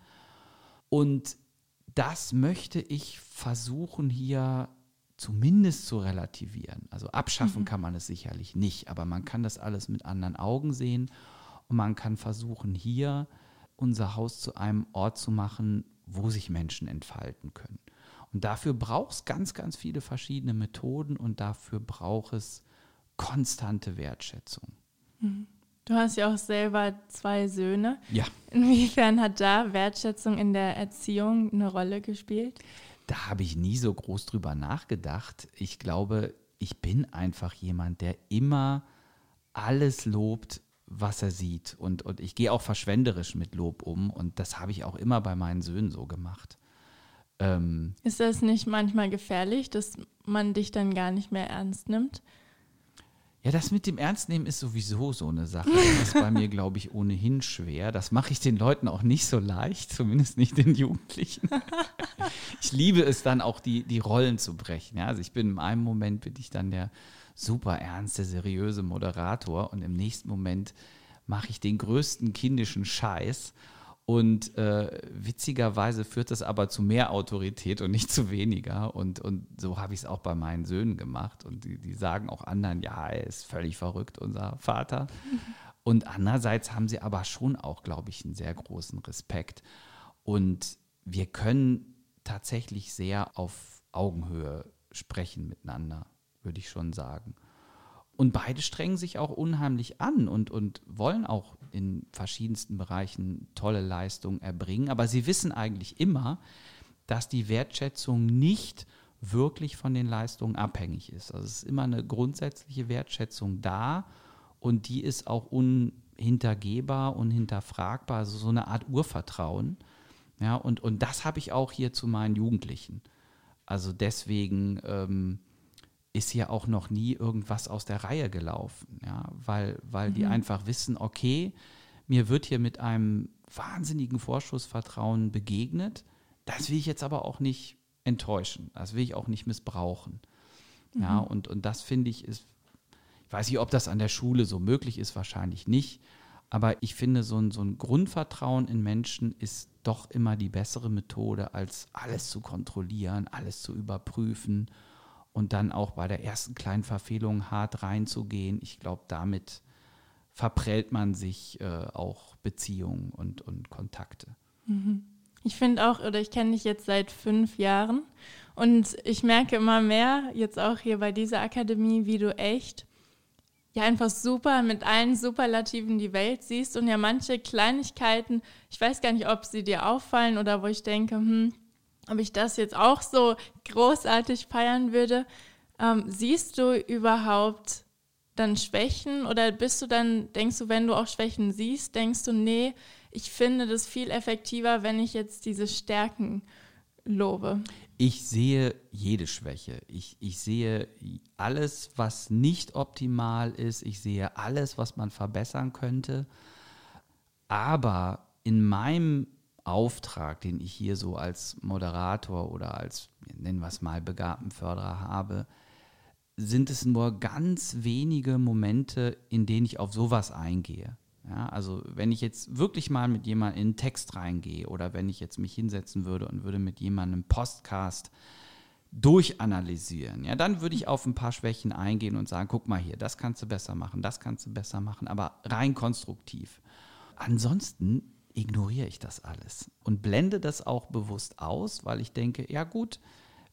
Und das möchte ich versuchen hier zumindest zu relativieren. Also abschaffen mhm. kann man es sicherlich nicht, aber man kann das alles mit anderen Augen sehen und man kann versuchen, hier unser Haus zu einem Ort zu machen, wo sich Menschen entfalten können. Und dafür braucht es ganz, ganz viele verschiedene Methoden und dafür braucht es konstante Wertschätzung. Mhm. Du hast ja auch selber zwei Söhne. Ja. Inwiefern hat da Wertschätzung in der Erziehung eine Rolle gespielt? Da habe ich nie so groß drüber nachgedacht. Ich glaube, ich bin einfach jemand, der immer alles lobt, was er sieht. Und, und ich gehe auch verschwenderisch mit Lob um. Und das habe ich auch immer bei meinen Söhnen so gemacht. Ähm, Ist das nicht manchmal gefährlich, dass man dich dann gar nicht mehr ernst nimmt? Ja, das mit dem Ernstnehmen ist sowieso so eine Sache. Das ist bei mir, glaube ich, ohnehin schwer. Das mache ich den Leuten auch nicht so leicht, zumindest nicht den Jugendlichen. Ich liebe es dann auch, die, die Rollen zu brechen. Ja, also ich bin in einem Moment bin ich dann der super ernste, seriöse Moderator und im nächsten Moment mache ich den größten kindischen Scheiß und äh, witzigerweise führt das aber zu mehr Autorität und nicht zu weniger. Und, und so habe ich es auch bei meinen Söhnen gemacht. Und die, die sagen auch anderen, ja, er ist völlig verrückt, unser Vater. Und andererseits haben sie aber schon auch, glaube ich, einen sehr großen Respekt. Und wir können tatsächlich sehr auf Augenhöhe sprechen miteinander, würde ich schon sagen. Und beide strengen sich auch unheimlich an und, und wollen auch in verschiedensten Bereichen tolle Leistungen erbringen. Aber sie wissen eigentlich immer, dass die Wertschätzung nicht wirklich von den Leistungen abhängig ist. Also es ist immer eine grundsätzliche Wertschätzung da und die ist auch unhintergehbar, unhinterfragbar, also so eine Art Urvertrauen. Ja, und, und das habe ich auch hier zu meinen Jugendlichen. Also deswegen ähm, ist hier auch noch nie irgendwas aus der Reihe gelaufen, ja, weil, weil mhm. die einfach wissen, okay, mir wird hier mit einem wahnsinnigen Vorschussvertrauen begegnet. Das will ich jetzt aber auch nicht enttäuschen. Das will ich auch nicht missbrauchen. Mhm. Ja, und, und das finde ich ist, ich weiß nicht, ob das an der Schule so möglich ist, wahrscheinlich nicht. Aber ich finde, so ein, so ein Grundvertrauen in Menschen ist doch immer die bessere Methode, als alles zu kontrollieren, alles zu überprüfen und dann auch bei der ersten kleinen Verfehlung hart reinzugehen. Ich glaube, damit verprellt man sich äh, auch Beziehungen und, und Kontakte. Mhm. Ich finde auch, oder ich kenne dich jetzt seit fünf Jahren und ich merke immer mehr, jetzt auch hier bei dieser Akademie, wie du echt ja einfach super mit allen Superlativen die Welt siehst und ja manche Kleinigkeiten, ich weiß gar nicht, ob sie dir auffallen oder wo ich denke, hm, ob ich das jetzt auch so großartig feiern würde. Ähm, siehst du überhaupt dann Schwächen oder bist du dann, denkst du, wenn du auch Schwächen siehst, denkst du, nee, ich finde das viel effektiver, wenn ich jetzt diese Stärken lobe? Ich sehe jede Schwäche. Ich, ich sehe alles, was nicht optimal ist. Ich sehe alles, was man verbessern könnte. Aber in meinem Auftrag, den ich hier so als Moderator oder als, nennen wir es mal, Begabtenförderer habe, sind es nur ganz wenige Momente, in denen ich auf sowas eingehe. Ja, also wenn ich jetzt wirklich mal mit jemandem in einen Text reingehe oder wenn ich jetzt mich hinsetzen würde und würde mit jemandem Postcast durchanalysieren, ja, dann würde ich auf ein paar Schwächen eingehen und sagen, guck mal hier, das kannst du besser machen, das kannst du besser machen, aber rein konstruktiv. Ansonsten ignoriere ich das alles und blende das auch bewusst aus, weil ich denke, ja gut,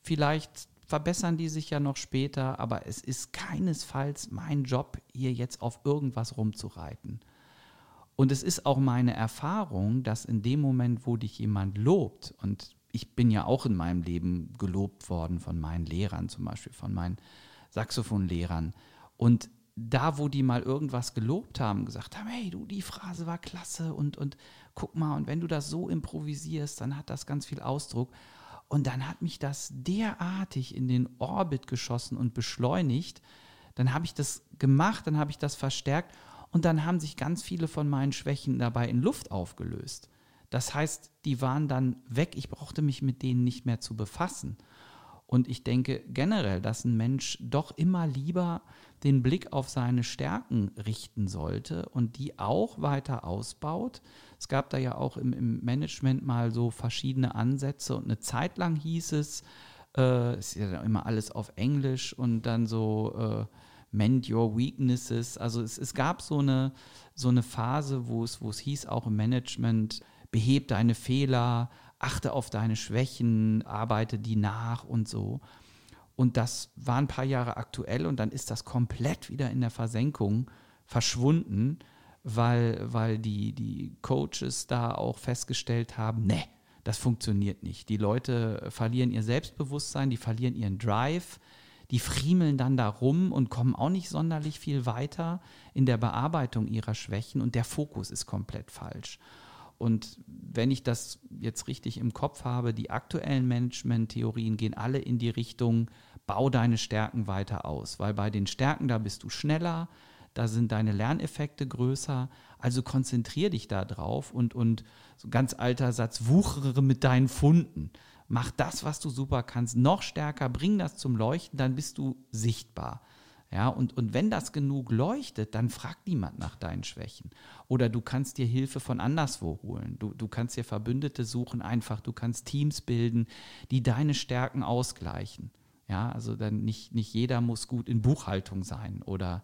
vielleicht verbessern die sich ja noch später, aber es ist keinesfalls mein Job, hier jetzt auf irgendwas rumzureiten. Und es ist auch meine Erfahrung, dass in dem Moment, wo dich jemand lobt, und ich bin ja auch in meinem Leben gelobt worden von meinen Lehrern, zum Beispiel von meinen Saxophonlehrern, und da, wo die mal irgendwas gelobt haben, gesagt haben, hey, du, die Phrase war klasse und, und guck mal, und wenn du das so improvisierst, dann hat das ganz viel Ausdruck. Und dann hat mich das derartig in den Orbit geschossen und beschleunigt. Dann habe ich das gemacht, dann habe ich das verstärkt und dann haben sich ganz viele von meinen Schwächen dabei in Luft aufgelöst. Das heißt, die waren dann weg, ich brauchte mich mit denen nicht mehr zu befassen. Und ich denke generell, dass ein Mensch doch immer lieber den Blick auf seine Stärken richten sollte und die auch weiter ausbaut. Es gab da ja auch im, im Management mal so verschiedene Ansätze und eine Zeit lang hieß es, äh, ist ja immer alles auf Englisch und dann so äh, Mend Your Weaknesses. Also es, es gab so eine, so eine Phase, wo es, wo es hieß, auch im Management, beheb deine Fehler, achte auf deine Schwächen, arbeite die nach und so. Und das war ein paar Jahre aktuell und dann ist das komplett wieder in der Versenkung verschwunden, weil, weil die, die Coaches da auch festgestellt haben, nee, das funktioniert nicht. Die Leute verlieren ihr Selbstbewusstsein, die verlieren ihren Drive, die friemeln dann da rum und kommen auch nicht sonderlich viel weiter in der Bearbeitung ihrer Schwächen und der Fokus ist komplett falsch. Und wenn ich das jetzt richtig im Kopf habe, die aktuellen Management-Theorien gehen alle in die Richtung, bau deine Stärken weiter aus, weil bei den Stärken, da bist du schneller, da sind deine Lerneffekte größer, also konzentrier dich da drauf und, und so ganz alter Satz, wuchere mit deinen Funden. Mach das, was du super kannst, noch stärker, bring das zum Leuchten, dann bist du sichtbar. Ja, und, und wenn das genug leuchtet, dann fragt niemand nach deinen Schwächen. Oder du kannst dir Hilfe von anderswo holen. Du, du kannst dir Verbündete suchen, einfach. Du kannst Teams bilden, die deine Stärken ausgleichen. Ja, also dann nicht, nicht jeder muss gut in Buchhaltung sein oder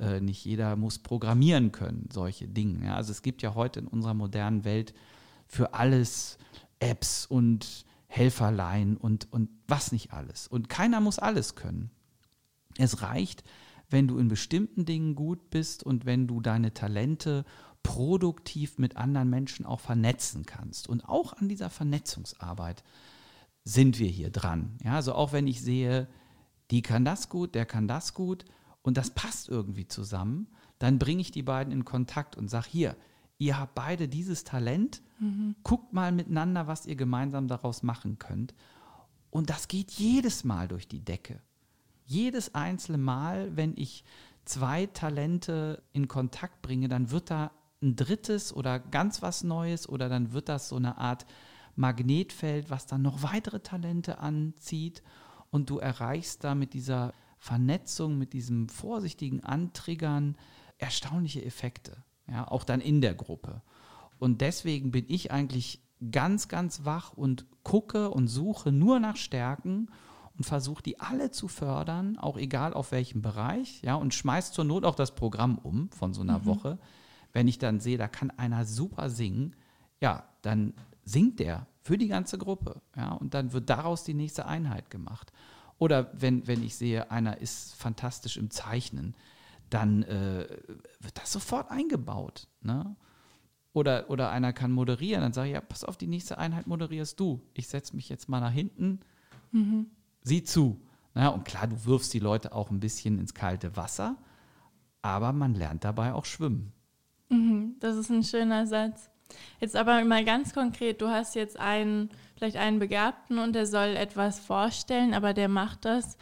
äh, nicht jeder muss programmieren können, solche Dinge. Ja, also es gibt ja heute in unserer modernen Welt für alles Apps und Helferlein und, und was nicht alles. Und keiner muss alles können. Es reicht, wenn du in bestimmten Dingen gut bist und wenn du deine Talente produktiv mit anderen Menschen auch vernetzen kannst. Und auch an dieser Vernetzungsarbeit sind wir hier dran. Ja, also auch wenn ich sehe, die kann das gut, der kann das gut und das passt irgendwie zusammen, dann bringe ich die beiden in Kontakt und sage hier, ihr habt beide dieses Talent, mhm. guckt mal miteinander, was ihr gemeinsam daraus machen könnt. Und das geht jedes Mal durch die Decke jedes einzelne Mal, wenn ich zwei Talente in Kontakt bringe, dann wird da ein drittes oder ganz was Neues oder dann wird das so eine Art Magnetfeld, was dann noch weitere Talente anzieht und du erreichst da mit dieser Vernetzung, mit diesem vorsichtigen Antriggern erstaunliche Effekte, ja, auch dann in der Gruppe. Und deswegen bin ich eigentlich ganz, ganz wach und gucke und suche nur nach Stärken und versucht die alle zu fördern, auch egal auf welchem Bereich, ja, und schmeißt zur Not auch das Programm um von so einer mhm. Woche. Wenn ich dann sehe, da kann einer super singen, ja, dann singt der für die ganze Gruppe, ja, und dann wird daraus die nächste Einheit gemacht. Oder wenn, wenn ich sehe, einer ist fantastisch im Zeichnen, dann äh, wird das sofort eingebaut. Ne? Oder, oder einer kann moderieren, dann sage ich, ja, pass auf, die nächste Einheit moderierst du. Ich setze mich jetzt mal nach hinten, mhm sieh zu. Na, und klar, du wirfst die Leute auch ein bisschen ins kalte Wasser, aber man lernt dabei auch schwimmen. Mhm, das ist ein schöner Satz. Jetzt aber mal ganz konkret, du hast jetzt einen, vielleicht einen Begabten und der soll etwas vorstellen, aber der macht das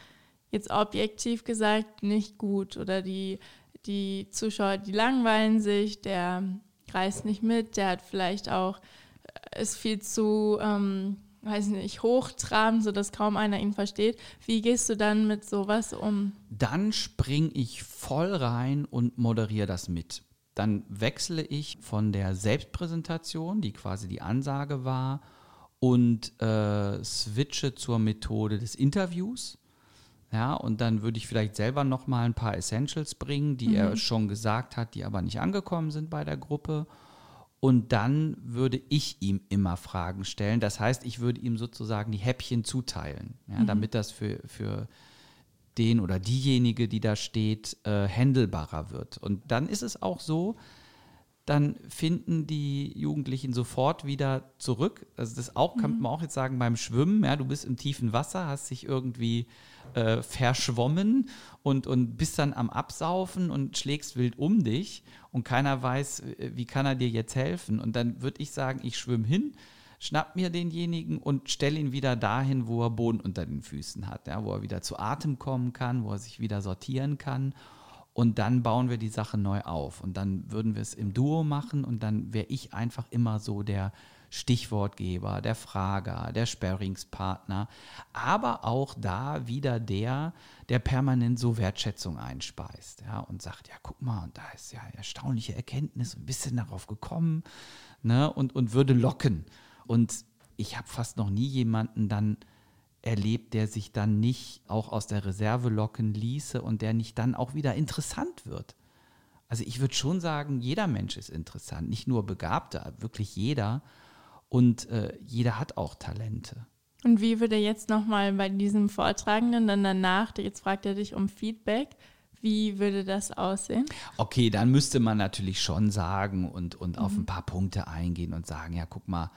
jetzt objektiv gesagt nicht gut oder die, die Zuschauer, die langweilen sich, der reißt nicht mit, der hat vielleicht auch, äh, ist viel zu ähm, weiß nicht, hochtrabend, sodass kaum einer ihn versteht. Wie gehst du dann mit sowas um? Dann springe ich voll rein und moderiere das mit. Dann wechsle ich von der Selbstpräsentation, die quasi die Ansage war, und äh, switche zur Methode des Interviews. Ja, und dann würde ich vielleicht selber noch mal ein paar Essentials bringen, die mhm. er schon gesagt hat, die aber nicht angekommen sind bei der Gruppe. Und dann würde ich ihm immer Fragen stellen. Das heißt, ich würde ihm sozusagen die Häppchen zuteilen, ja, mhm. damit das für, für den oder diejenige, die da steht, äh, handelbarer wird. Und dann ist es auch so, dann finden die Jugendlichen sofort wieder zurück. Also das auch, kann mhm. man auch jetzt sagen, beim Schwimmen, ja, du bist im tiefen Wasser, hast dich irgendwie äh, verschwommen und, und bist dann am Absaufen und schlägst wild um dich und keiner weiß, äh, wie kann er dir jetzt helfen. Und dann würde ich sagen, ich schwimme hin, schnapp mir denjenigen und stelle ihn wieder dahin, wo er Boden unter den Füßen hat, ja, wo er wieder zu Atem kommen kann, wo er sich wieder sortieren kann. Und dann bauen wir die Sache neu auf. Und dann würden wir es im Duo machen und dann wäre ich einfach immer so der Stichwortgeber, der Frager, der Sparringspartner, aber auch da wieder der, der permanent so Wertschätzung einspeist ja, und sagt, ja, guck mal, und da ist ja erstaunliche Erkenntnis, ein bisschen darauf gekommen ne, und, und würde locken. Und ich habe fast noch nie jemanden dann erlebt, der sich dann nicht auch aus der Reserve locken ließe und der nicht dann auch wieder interessant wird. Also ich würde schon sagen, jeder Mensch ist interessant, nicht nur Begabte, wirklich jeder. Und äh, jeder hat auch Talente. Und wie würde jetzt nochmal bei diesem Vortragenden dann danach, jetzt fragt er dich um Feedback, Wie würde das aussehen? Okay, dann müsste man natürlich schon sagen und, und auf ein paar Punkte eingehen und sagen, ja, guck mal,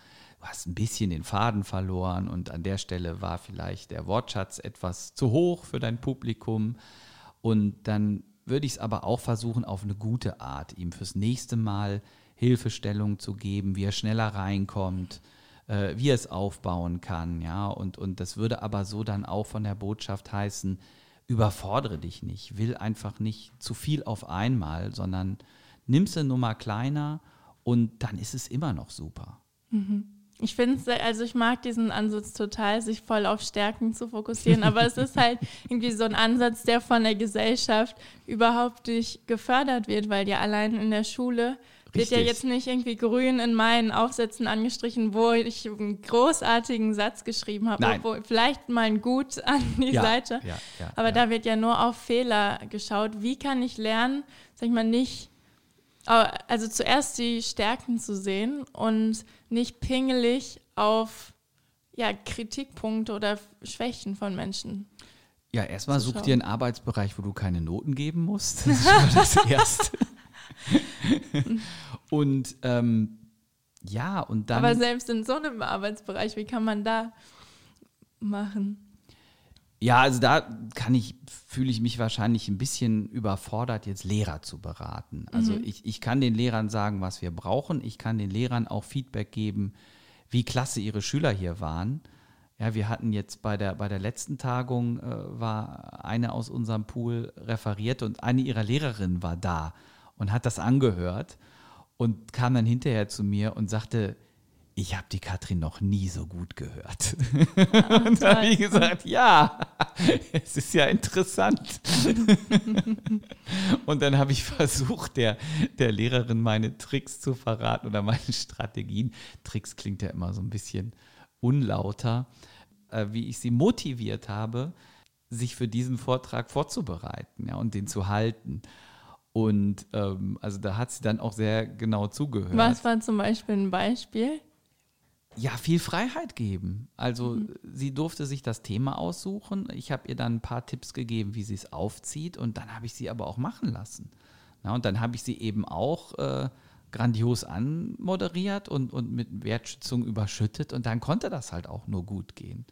hast ein bisschen den Faden verloren und an der Stelle war vielleicht der Wortschatz etwas zu hoch für dein Publikum. Und dann würde ich es aber auch versuchen, auf eine gute Art ihm fürs nächste Mal Hilfestellung zu geben, wie er schneller reinkommt, äh, wie er es aufbauen kann, ja. Und, und das würde aber so dann auch von der Botschaft heißen, überfordere dich nicht, will einfach nicht zu viel auf einmal, sondern nimm es eine Nummer kleiner und dann ist es immer noch super. Mhm. Ich finde es, also ich mag diesen Ansatz total, sich voll auf Stärken zu fokussieren, aber es ist halt irgendwie so ein Ansatz, der von der Gesellschaft überhaupt nicht gefördert wird, weil ja allein in der Schule wird ja jetzt nicht irgendwie grün in meinen Aufsätzen angestrichen, wo ich einen großartigen Satz geschrieben habe, wo vielleicht mal ein Gut an die ja, Seite. Ja, ja, Aber da wird ja nur auf Fehler geschaut. Wie kann ich lernen, sag ich mal, nicht, also zuerst die Stärken zu sehen und nicht pingelig auf ja, Kritikpunkte oder Schwächen von Menschen. Ja, erstmal such dir einen Arbeitsbereich, wo du keine Noten geben musst. Das ist schon das Erste. und ähm, ja, und dann. Aber selbst in so einem Arbeitsbereich, wie kann man da machen? Ja, also da kann ich, fühle ich mich wahrscheinlich ein bisschen überfordert, jetzt Lehrer zu beraten. Also mhm. ich, ich kann den Lehrern sagen, was wir brauchen. Ich kann den Lehrern auch Feedback geben, wie klasse ihre Schüler hier waren. Ja, wir hatten jetzt bei der, bei der letzten Tagung, äh, war eine aus unserem Pool referiert und eine ihrer Lehrerinnen war da und hat das angehört und kam dann hinterher zu mir und sagte, ich habe die Katrin noch nie so gut gehört. Ah, und da habe ich gesagt, ja, es ist ja interessant. und dann habe ich versucht, der, der Lehrerin meine Tricks zu verraten oder meine Strategien. Tricks klingt ja immer so ein bisschen unlauter, äh, wie ich sie motiviert habe, sich für diesen Vortrag vorzubereiten ja, und den zu halten. Und ähm, also da hat sie dann auch sehr genau zugehört. Was war zum Beispiel ein Beispiel? Ja, viel Freiheit geben. Also mhm. sie durfte sich das Thema aussuchen. Ich habe ihr dann ein paar Tipps gegeben, wie sie es aufzieht. Und dann habe ich sie aber auch machen lassen. Na, und dann habe ich sie eben auch äh, grandios anmoderiert und, und mit Wertschätzung überschüttet. Und dann konnte das halt auch nur gut gehen.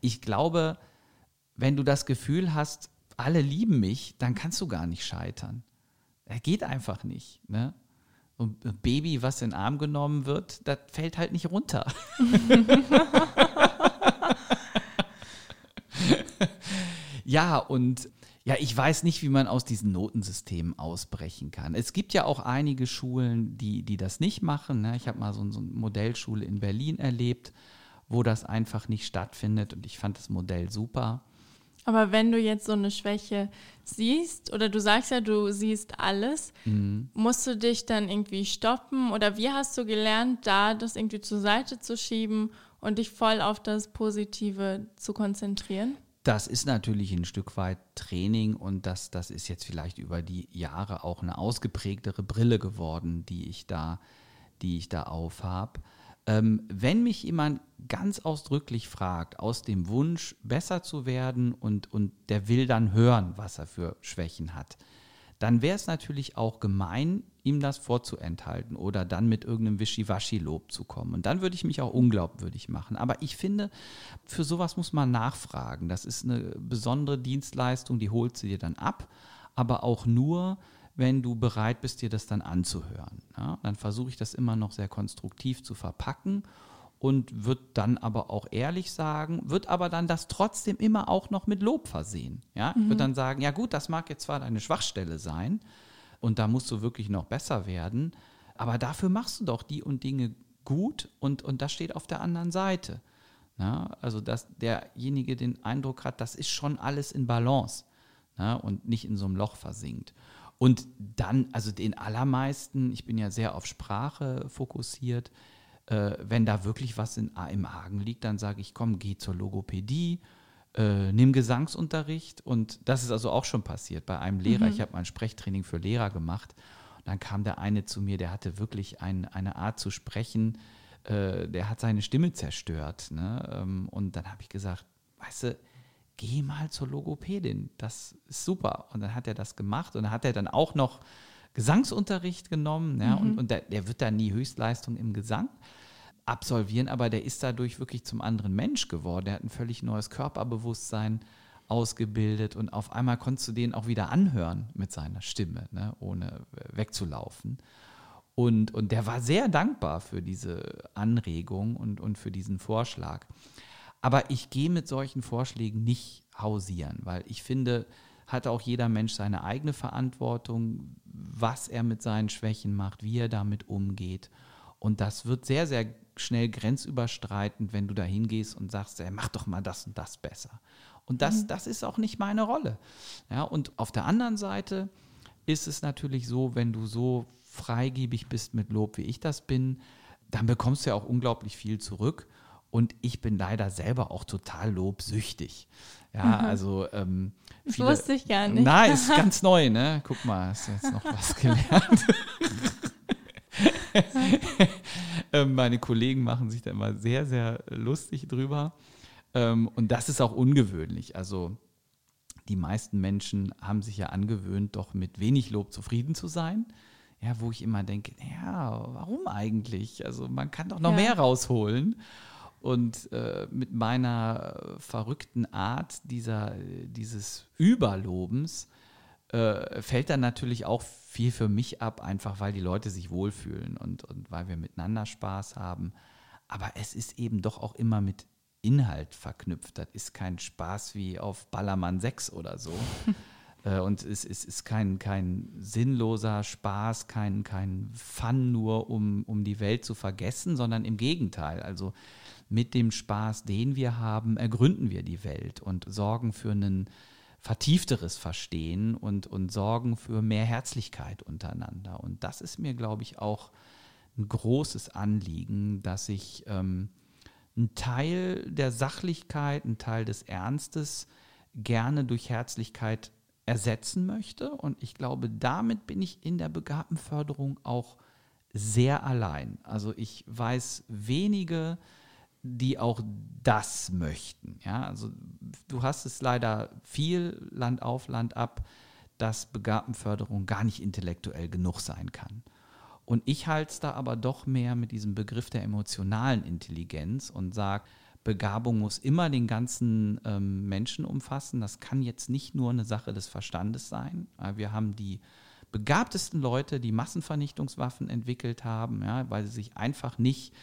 Ich glaube, wenn du das Gefühl hast, alle lieben mich, dann kannst du gar nicht scheitern. Er geht einfach nicht. Ne? Und ein Baby, was in den Arm genommen wird, das fällt halt nicht runter. ja, und ja, ich weiß nicht, wie man aus diesen Notensystemen ausbrechen kann. Es gibt ja auch einige Schulen, die, die das nicht machen. Ne? Ich habe mal so, so eine Modellschule in Berlin erlebt, wo das einfach nicht stattfindet und ich fand das Modell super. Aber wenn du jetzt so eine Schwäche siehst, oder du sagst ja, du siehst alles, mhm. musst du dich dann irgendwie stoppen? Oder wie hast du gelernt, da das irgendwie zur Seite zu schieben und dich voll auf das Positive zu konzentrieren? Das ist natürlich ein Stück weit Training und das, das ist jetzt vielleicht über die Jahre auch eine ausgeprägtere Brille geworden, die ich da, die ich da aufhab. Ähm, wenn mich jemand ganz ausdrücklich fragt, aus dem Wunsch, besser zu werden und, und der will dann hören, was er für Schwächen hat, dann wäre es natürlich auch gemein, ihm das vorzuenthalten oder dann mit irgendeinem Wischiwaschi-Lob zu kommen. Und dann würde ich mich auch unglaubwürdig machen. Aber ich finde, für sowas muss man nachfragen. Das ist eine besondere Dienstleistung, die holt sie dir dann ab, aber auch nur, wenn du bereit bist, dir das dann anzuhören. Ja, dann versuche ich das immer noch sehr konstruktiv zu verpacken und wird dann aber auch ehrlich sagen, wird aber dann das trotzdem immer auch noch mit Lob versehen. Ja, mhm. ich würde dann sagen, ja gut, das mag jetzt zwar deine Schwachstelle sein und da musst du wirklich noch besser werden, aber dafür machst du doch die und Dinge gut und, und das steht auf der anderen Seite. Ja, also dass derjenige den Eindruck hat, das ist schon alles in Balance ja, und nicht in so einem Loch versinkt. Und dann, also den allermeisten, ich bin ja sehr auf Sprache fokussiert, äh, wenn da wirklich was in, im Argen liegt, dann sage ich, komm, geh zur Logopädie, äh, nimm Gesangsunterricht. Und das ist also auch schon passiert bei einem Lehrer. Mhm. Ich habe mal ein Sprechtraining für Lehrer gemacht. Und dann kam der eine zu mir, der hatte wirklich ein, eine Art zu sprechen, äh, der hat seine Stimme zerstört. Ne? Ähm, und dann habe ich gesagt, weißt du, geh mal zur Logopädin, das ist super. Und dann hat er das gemacht und dann hat er dann auch noch Gesangsunterricht genommen, ja, mhm. und, und der, der wird da nie Höchstleistung im Gesang absolvieren, aber der ist dadurch wirklich zum anderen Mensch geworden. Der hat ein völlig neues Körperbewusstsein ausgebildet und auf einmal konntest du den auch wieder anhören mit seiner Stimme, ne, ohne wegzulaufen. Und, und der war sehr dankbar für diese Anregung und, und für diesen Vorschlag. Aber ich gehe mit solchen Vorschlägen nicht hausieren, weil ich finde, hat auch jeder Mensch seine eigene Verantwortung, was er mit seinen Schwächen macht, wie er damit umgeht. Und das wird sehr, sehr schnell grenzüberstreitend, wenn du da hingehst und sagst, ey, mach doch mal das und das besser. Und das, mhm. das ist auch nicht meine Rolle. Ja, und auf der anderen Seite ist es natürlich so, wenn du so freigebig bist mit Lob, wie ich das bin, dann bekommst du ja auch unglaublich viel zurück. Und ich bin leider selber auch total lobsüchtig. Ja, mhm. also. Ähm, das wusste ich gar nicht. Nein, ist ganz neu, ne? Guck mal, hast du jetzt noch was gelernt. Ähm, meine Kollegen machen sich da immer sehr, sehr lustig drüber. Ähm, und das ist auch ungewöhnlich. Also die meisten Menschen haben sich ja angewöhnt, doch mit wenig Lob zufrieden zu sein. Ja, wo ich immer denke, ja, warum eigentlich? Also man kann doch noch ja. mehr rausholen. Und äh, mit meiner verrückten Art dieser, dieses Überlobens äh, fällt dann natürlich auch viel für mich ab, einfach weil die Leute sich wohlfühlen und, und weil wir miteinander Spaß haben. Aber es ist eben doch auch immer mit Inhalt verknüpft. Das ist kein Spaß wie auf Ballermann 6 oder so. Äh, und es, es, ist kein, kein sinnloser Spaß, kein, kein Fun nur, um, um die Welt zu vergessen, sondern im Gegenteil. Also mit dem Spaß, den wir haben, ergründen wir die Welt und sorgen für einen vertiefteres Verstehen und, und sorgen für mehr Herzlichkeit untereinander. Und das ist mir, glaube ich, auch ein großes Anliegen, dass ich ähm, einen Teil der Sachlichkeit, einen Teil des Ernstes gerne durch Herzlichkeit ersetzen möchte. Und ich glaube, damit bin ich in der Begabtenförderung auch sehr allein. Also ich weiß wenige, die auch das möchten. Ja, also du hast es leider viel Land auf, Land ab, dass Begabtenförderung gar nicht intellektuell genug sein kann. Und ich halte es da aber doch mehr mit diesem Begriff der emotionalen Intelligenz und sage, Begabung muss immer den ganzen ähm, Menschen umfassen. Das kann jetzt nicht nur eine Sache des Verstandes sein. Wir haben die begabtesten Leute, die Massenvernichtungswaffen entwickelt haben, ja, weil sie sich einfach nicht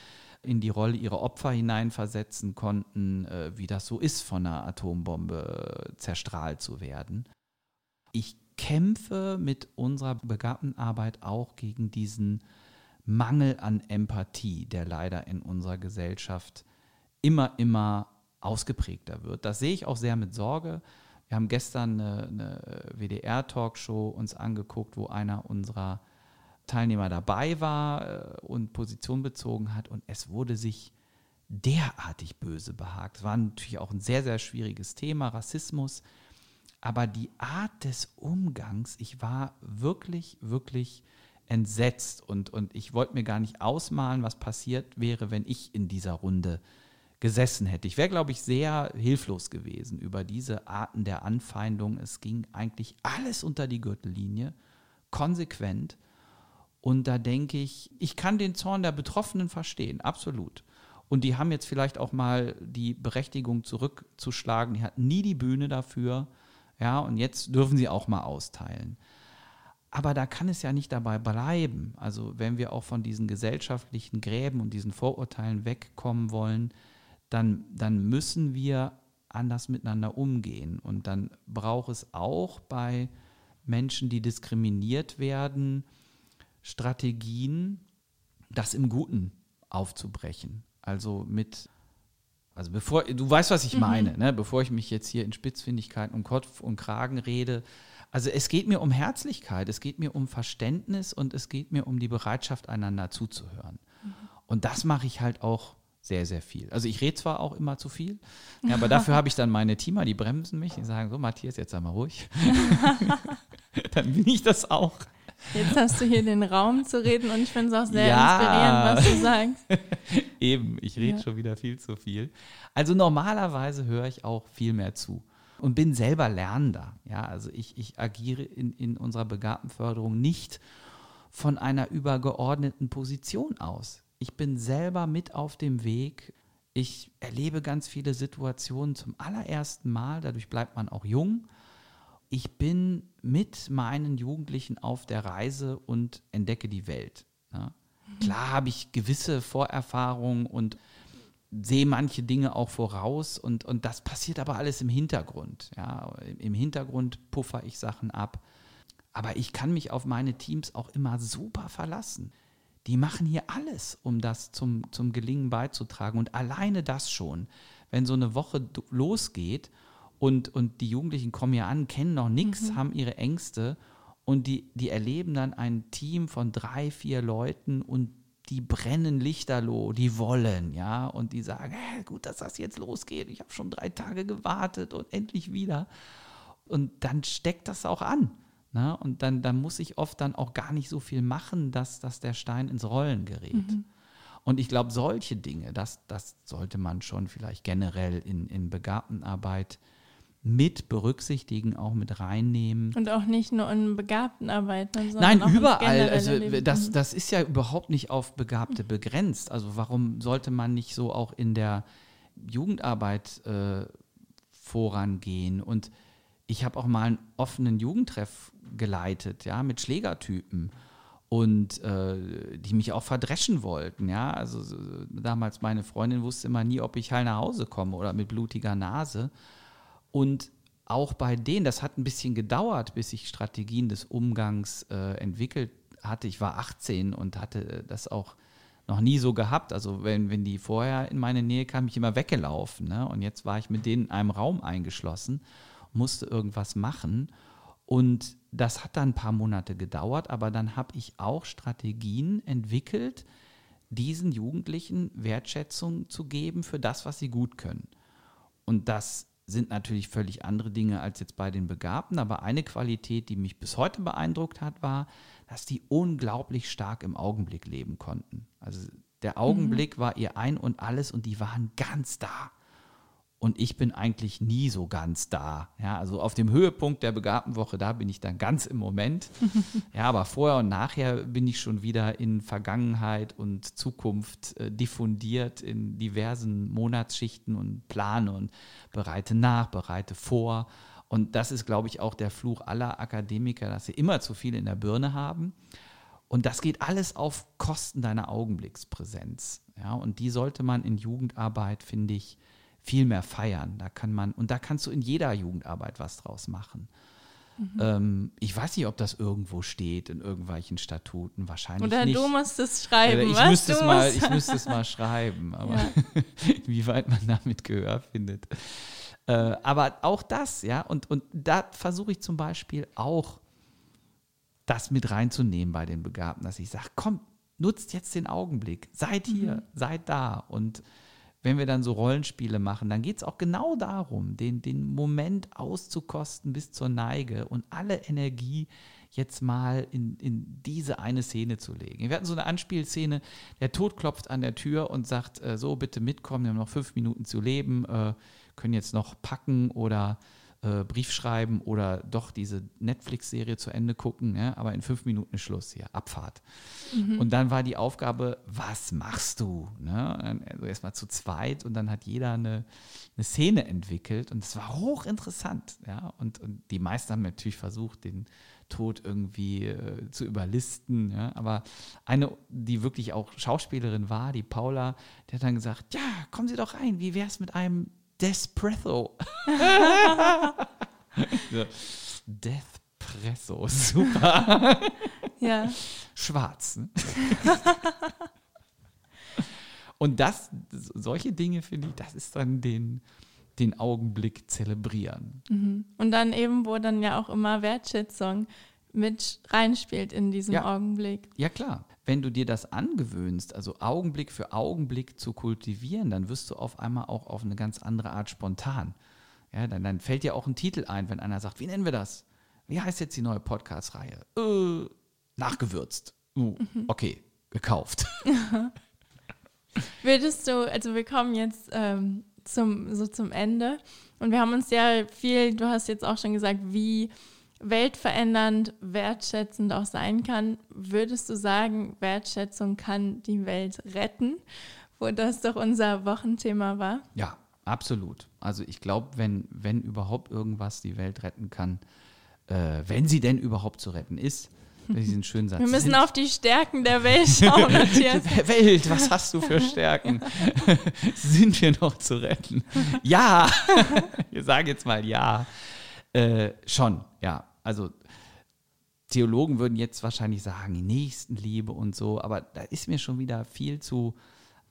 in die Rolle ihrer Opfer hineinversetzen konnten, äh, wie das so ist, von einer Atombombe zerstrahlt zu werden. Ich kämpfe mit unserer Begabtenarbeit auch gegen diesen Mangel an Empathie, der leider in unserer Gesellschaft immer, immer ausgeprägter wird. Das sehe ich auch sehr mit Sorge. Wir haben gestern eine, eine WDR-Talkshow uns angeguckt, wo einer unserer Teilnehmer dabei war äh, und Position bezogen hat und es wurde sich derartig böse behagt. Es war natürlich auch ein sehr, sehr schwieriges Thema, Rassismus, aber die Art des Umgangs, ich war wirklich, wirklich entsetzt und, und ich wollte mir gar nicht ausmalen, was passiert wäre, wenn ich in dieser Runde gesessen hätte. Ich wäre, glaube ich, sehr hilflos gewesen über diese Arten der Anfeindung. Es ging eigentlich alles unter die Gürtellinie, konsequent. Und da denke ich, ich kann den Zorn der Betroffenen verstehen, absolut. Und die haben jetzt vielleicht auch mal die Berechtigung zurückzuschlagen. Die hatten nie die Bühne dafür. Ja, und jetzt dürfen sie auch mal austeilen. Aber da kann es ja nicht dabei bleiben. Also, wenn wir auch von diesen gesellschaftlichen Gräben und diesen Vorurteilen wegkommen wollen, dann, dann müssen wir anders miteinander umgehen. Und dann braucht es auch bei Menschen, die diskriminiert werden, Strategien, das im Guten aufzubrechen. Also mit, also bevor, du weißt, was ich mhm. meine, ne? bevor ich mich jetzt hier in Spitzfindigkeiten um Kopf und Kragen rede. Also es geht mir um Herzlichkeit, es geht mir um Verständnis und es geht mir um die Bereitschaft, einander zuzuhören. Mhm. Und das mache ich halt auch sehr, sehr viel. Also ich rede zwar auch immer zu viel, ja, aber dafür habe ich dann meine Teamer, die bremsen mich, die sagen so, Matthias, jetzt sei mal ruhig. dann bin ich das auch. Jetzt hast du hier den Raum zu reden und ich finde es auch sehr ja. inspirierend, was du sagst. Eben, ich rede ja. schon wieder viel zu viel. Also normalerweise höre ich auch viel mehr zu. und bin selber Lernender. Ja, also ich, ich agiere in, in unserer Begabtenförderung nicht von einer übergeordneten Position aus. Ich bin selber mit auf dem Weg. Ich erlebe ganz viele Situationen zum allerersten Mal, dadurch bleibt man auch jung. Ich bin mit meinen Jugendlichen auf der Reise und entdecke die Welt. Ja. Klar habe ich gewisse Vorerfahrungen und sehe manche Dinge auch voraus und, und das passiert aber alles im Hintergrund. Ja. Im Hintergrund puffer ich Sachen ab. Aber ich kann mich auf meine Teams auch immer super verlassen. Die machen hier alles, um das zum, zum Gelingen beizutragen. Und alleine das schon, wenn so eine Woche losgeht und, und die Jugendlichen kommen ja an, kennen noch nichts, mhm. haben ihre Ängste und die, die erleben dann ein Team von drei, vier Leuten und die brennen lichterloh, die wollen, ja, und die sagen, hey, gut, dass das jetzt losgeht, ich habe schon drei Tage gewartet und endlich wieder. Und dann steckt das auch an. Ne? Und dann, dann muss ich oft dann auch gar nicht so viel machen, dass, dass der Stein ins Rollen gerät. Mhm. Und ich glaube, solche Dinge, das, das sollte man schon vielleicht generell in, in Begabtenarbeit mit berücksichtigen, auch mit reinnehmen. Und auch nicht nur in Begabtenarbeit. Ne, Nein, überall. Also das, das ist ja überhaupt nicht auf Begabte begrenzt. Also warum sollte man nicht so auch in der Jugendarbeit äh, vorangehen? Und ich habe auch mal einen offenen Jugendtreff geleitet, ja, mit Schlägertypen und äh, die mich auch verdreschen wollten, ja. Also so, damals meine Freundin wusste immer nie, ob ich heil nach Hause komme oder mit blutiger Nase. Und auch bei denen, das hat ein bisschen gedauert, bis ich Strategien des Umgangs äh, entwickelt hatte. Ich war 18 und hatte das auch noch nie so gehabt. Also wenn, wenn die vorher in meine Nähe kamen, ich immer weggelaufen. Ne? Und jetzt war ich mit denen in einem Raum eingeschlossen musste irgendwas machen. Und das hat dann ein paar Monate gedauert, aber dann habe ich auch Strategien entwickelt, diesen Jugendlichen Wertschätzung zu geben für das, was sie gut können. Und das sind natürlich völlig andere Dinge als jetzt bei den Begabten, aber eine Qualität, die mich bis heute beeindruckt hat, war, dass die unglaublich stark im Augenblick leben konnten. Also der Augenblick mhm. war ihr ein und alles und die waren ganz da. Und ich bin eigentlich nie so ganz da. Ja, also auf dem Höhepunkt der Begabtenwoche, da bin ich dann ganz im Moment. ja, aber vorher und nachher bin ich schon wieder in Vergangenheit und Zukunft äh, diffundiert in diversen Monatsschichten und plane und bereite nach, bereite vor. Und das ist, glaube ich, auch der Fluch aller Akademiker, dass sie immer zu viel in der Birne haben. Und das geht alles auf Kosten deiner Augenblickspräsenz. Ja, und die sollte man in Jugendarbeit, finde ich, viel mehr feiern. Da kann man, und da kannst du in jeder Jugendarbeit was draus machen. Mhm. Ähm, ich weiß nicht, ob das irgendwo steht in irgendwelchen Statuten. Wahrscheinlich Oder nicht. du musst es schreiben. ich, was? Müsste es mal, ich müsste es mal schreiben, aber ja. wie weit man damit Gehör findet. Äh, aber auch das, ja, und, und da versuche ich zum Beispiel auch, das mit reinzunehmen bei den Begabten, dass ich sage, komm, nutzt jetzt den Augenblick, seid hier, mhm. seid da und wenn wir dann so Rollenspiele machen, dann geht es auch genau darum, den, den Moment auszukosten bis zur Neige und alle Energie jetzt mal in, in diese eine Szene zu legen. Wir hatten so eine Anspielszene, der Tod klopft an der Tür und sagt, äh, so bitte mitkommen, wir haben noch fünf Minuten zu leben, äh, können jetzt noch packen oder äh, Brief schreiben oder doch diese Netflix-Serie zu Ende gucken, ja, aber in fünf Minuten Schluss hier, Abfahrt. Mhm. Und dann war die Aufgabe, was machst du? Ne? Also erstmal zu zweit und dann hat jeder eine, eine Szene entwickelt und es war hochinteressant. Ja? Und, und die meisten haben natürlich versucht, den Tod irgendwie äh, zu überlisten. Ja? Aber eine, die wirklich auch Schauspielerin war, die Paula, die hat dann gesagt, ja, kommen Sie doch rein, wie wäre es mit einem Despresso. Deathpresso, super. ja. Schwarz. Ne? Und das, solche Dinge finde ich, das ist dann den, den Augenblick zelebrieren. Mhm. Und dann eben, wo dann ja auch immer Wertschätzung mit reinspielt in diesem ja. Augenblick. Ja, klar. Wenn du dir das angewöhnst, also Augenblick für Augenblick zu kultivieren, dann wirst du auf einmal auch auf eine ganz andere Art spontan. Ja, dann, dann fällt dir auch ein Titel ein, wenn einer sagt, wie nennen wir das? Wie heißt jetzt die neue Podcast-Reihe? Äh, nachgewürzt. Uh, okay, gekauft. Würdest du, also wir kommen jetzt ähm, zum, so zum Ende. Und wir haben uns ja viel, du hast jetzt auch schon gesagt, wie weltverändernd, wertschätzend auch sein kann. Würdest du sagen, Wertschätzung kann die Welt retten, wo das doch unser Wochenthema war? Ja, absolut. Also ich glaube, wenn, wenn überhaupt irgendwas die Welt retten kann, äh, wenn sie denn überhaupt zu retten ist, diesen schönen Satz. Wir müssen auf die Stärken der Welt schauen, Matthias. Welt, was hast du für Stärken? Sind wir noch zu retten? Ja, wir sagen jetzt mal ja. Äh, schon, ja. Also Theologen würden jetzt wahrscheinlich sagen, Nächstenliebe und so, aber da ist mir schon wieder viel zu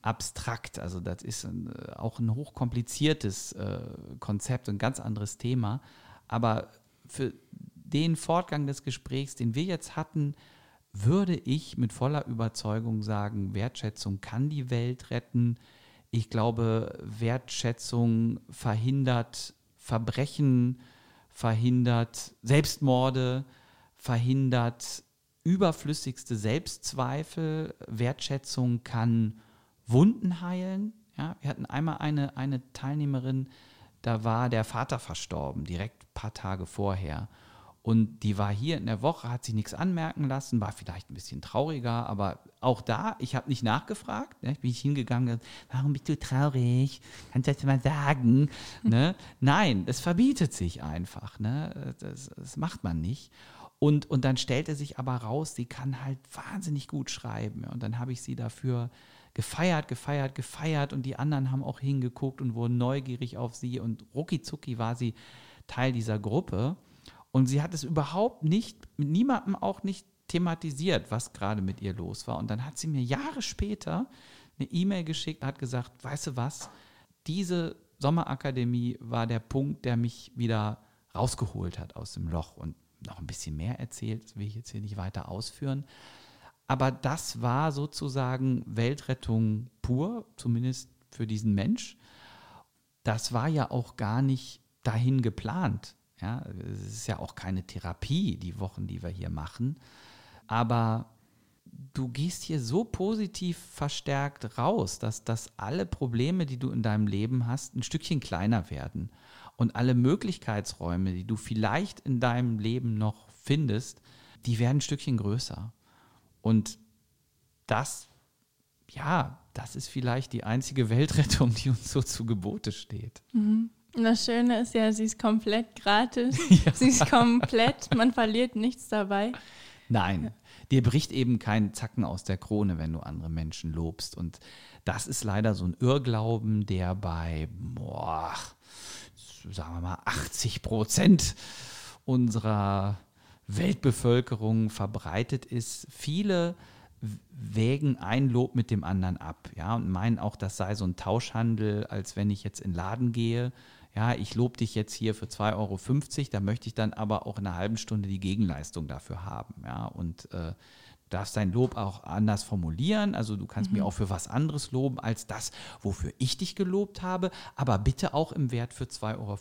abstrakt. Also das ist ein, äh, auch ein hochkompliziertes äh, Konzept, ein ganz anderes Thema. Aber für den Fortgang des Gesprächs, den wir jetzt hatten, würde ich mit voller Überzeugung sagen, Wertschätzung kann die Welt retten. Ich glaube, Wertschätzung verhindert Verbrechen, verhindert Selbstmorde, verhindert überflüssigste Selbstzweifel. Wertschätzung kann Wunden heilen. Ja, wir hatten einmal eine, eine Teilnehmerin, da war der Vater verstorben, direkt ein paar Tage vorher. Und die war hier in der Woche, hat sich nichts anmerken lassen, war vielleicht ein bisschen trauriger, aber auch da, ich habe nicht nachgefragt, ne, bin ich hingegangen, warum bist du traurig? Kannst du das mal sagen? Ne? Nein, das verbietet sich einfach. Ne? Das, das macht man nicht. Und, und dann stellte sich aber raus, sie kann halt wahnsinnig gut schreiben. Und dann habe ich sie dafür gefeiert, gefeiert, gefeiert und die anderen haben auch hingeguckt und wurden neugierig auf sie und rucki war sie Teil dieser Gruppe. Und sie hat es überhaupt nicht, mit niemandem auch nicht thematisiert, was gerade mit ihr los war. Und dann hat sie mir Jahre später eine E-Mail geschickt und hat gesagt, weißt du was, diese Sommerakademie war der Punkt, der mich wieder rausgeholt hat aus dem Loch und noch ein bisschen mehr erzählt, das will ich jetzt hier nicht weiter ausführen. Aber das war sozusagen Weltrettung pur, zumindest für diesen Mensch. Das war ja auch gar nicht dahin geplant. Ja, es ist ja auch keine Therapie, die Wochen, die wir hier machen. Aber du gehst hier so positiv verstärkt raus, dass, dass alle Probleme, die du in deinem Leben hast, ein Stückchen kleiner werden. Und alle Möglichkeitsräume, die du vielleicht in deinem Leben noch findest, die werden ein Stückchen größer. Und das, ja, das ist vielleicht die einzige Weltrettung, die uns so zu Gebote steht. Mhm. Das Schöne ist ja, sie ist komplett gratis. Ja. Sie ist komplett, man verliert nichts dabei. Nein, dir bricht eben kein Zacken aus der Krone, wenn du andere Menschen lobst. Und das ist leider so ein Irrglauben, der bei, boah, sagen wir mal, 80 Prozent unserer Weltbevölkerung verbreitet ist. Viele wägen ein Lob mit dem anderen ab, ja, und meinen auch, das sei so ein Tauschhandel, als wenn ich jetzt in den Laden gehe ja, ich lobe dich jetzt hier für 2,50 Euro, da möchte ich dann aber auch in einer halben Stunde die Gegenleistung dafür haben. Ja, und äh, darfst dein Lob auch anders formulieren. Also du kannst mhm. mir auch für was anderes loben als das, wofür ich dich gelobt habe, aber bitte auch im Wert für 2,50 Euro.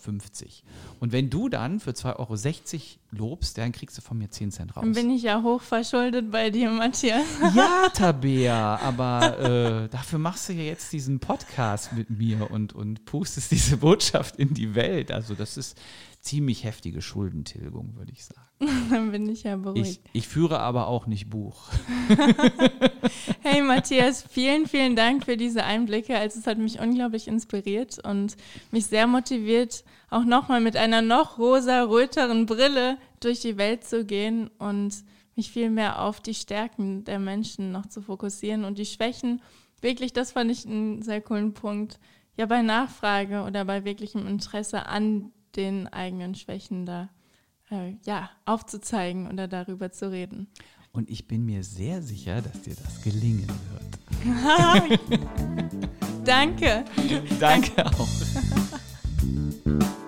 Und wenn du dann für 2,60 Euro lobst, dann kriegst du von mir 10 Cent raus. Dann bin ich ja hochverschuldet bei dir, Matthias. Ja, Tabea, aber äh, dafür machst du ja jetzt diesen Podcast mit mir und, und pustest diese Botschaft in die Welt. Also das ist ziemlich heftige Schuldentilgung, würde ich sagen. Dann bin ich ja beruhigt. Ich, ich führe aber auch nicht Buch. hey Matthias, vielen, vielen Dank für diese Einblicke. Also es hat mich unglaublich inspiriert und mich sehr motiviert, auch nochmal mit einer noch rosa-röteren Brille durch die Welt zu gehen und mich viel mehr auf die Stärken der Menschen noch zu fokussieren und die Schwächen. Wirklich, das fand ich einen sehr coolen Punkt. Ja, bei Nachfrage oder bei wirklichem Interesse an den eigenen Schwächen da äh, ja, aufzuzeigen oder darüber zu reden. Und ich bin mir sehr sicher, dass dir das gelingen wird. Danke. Danke auch.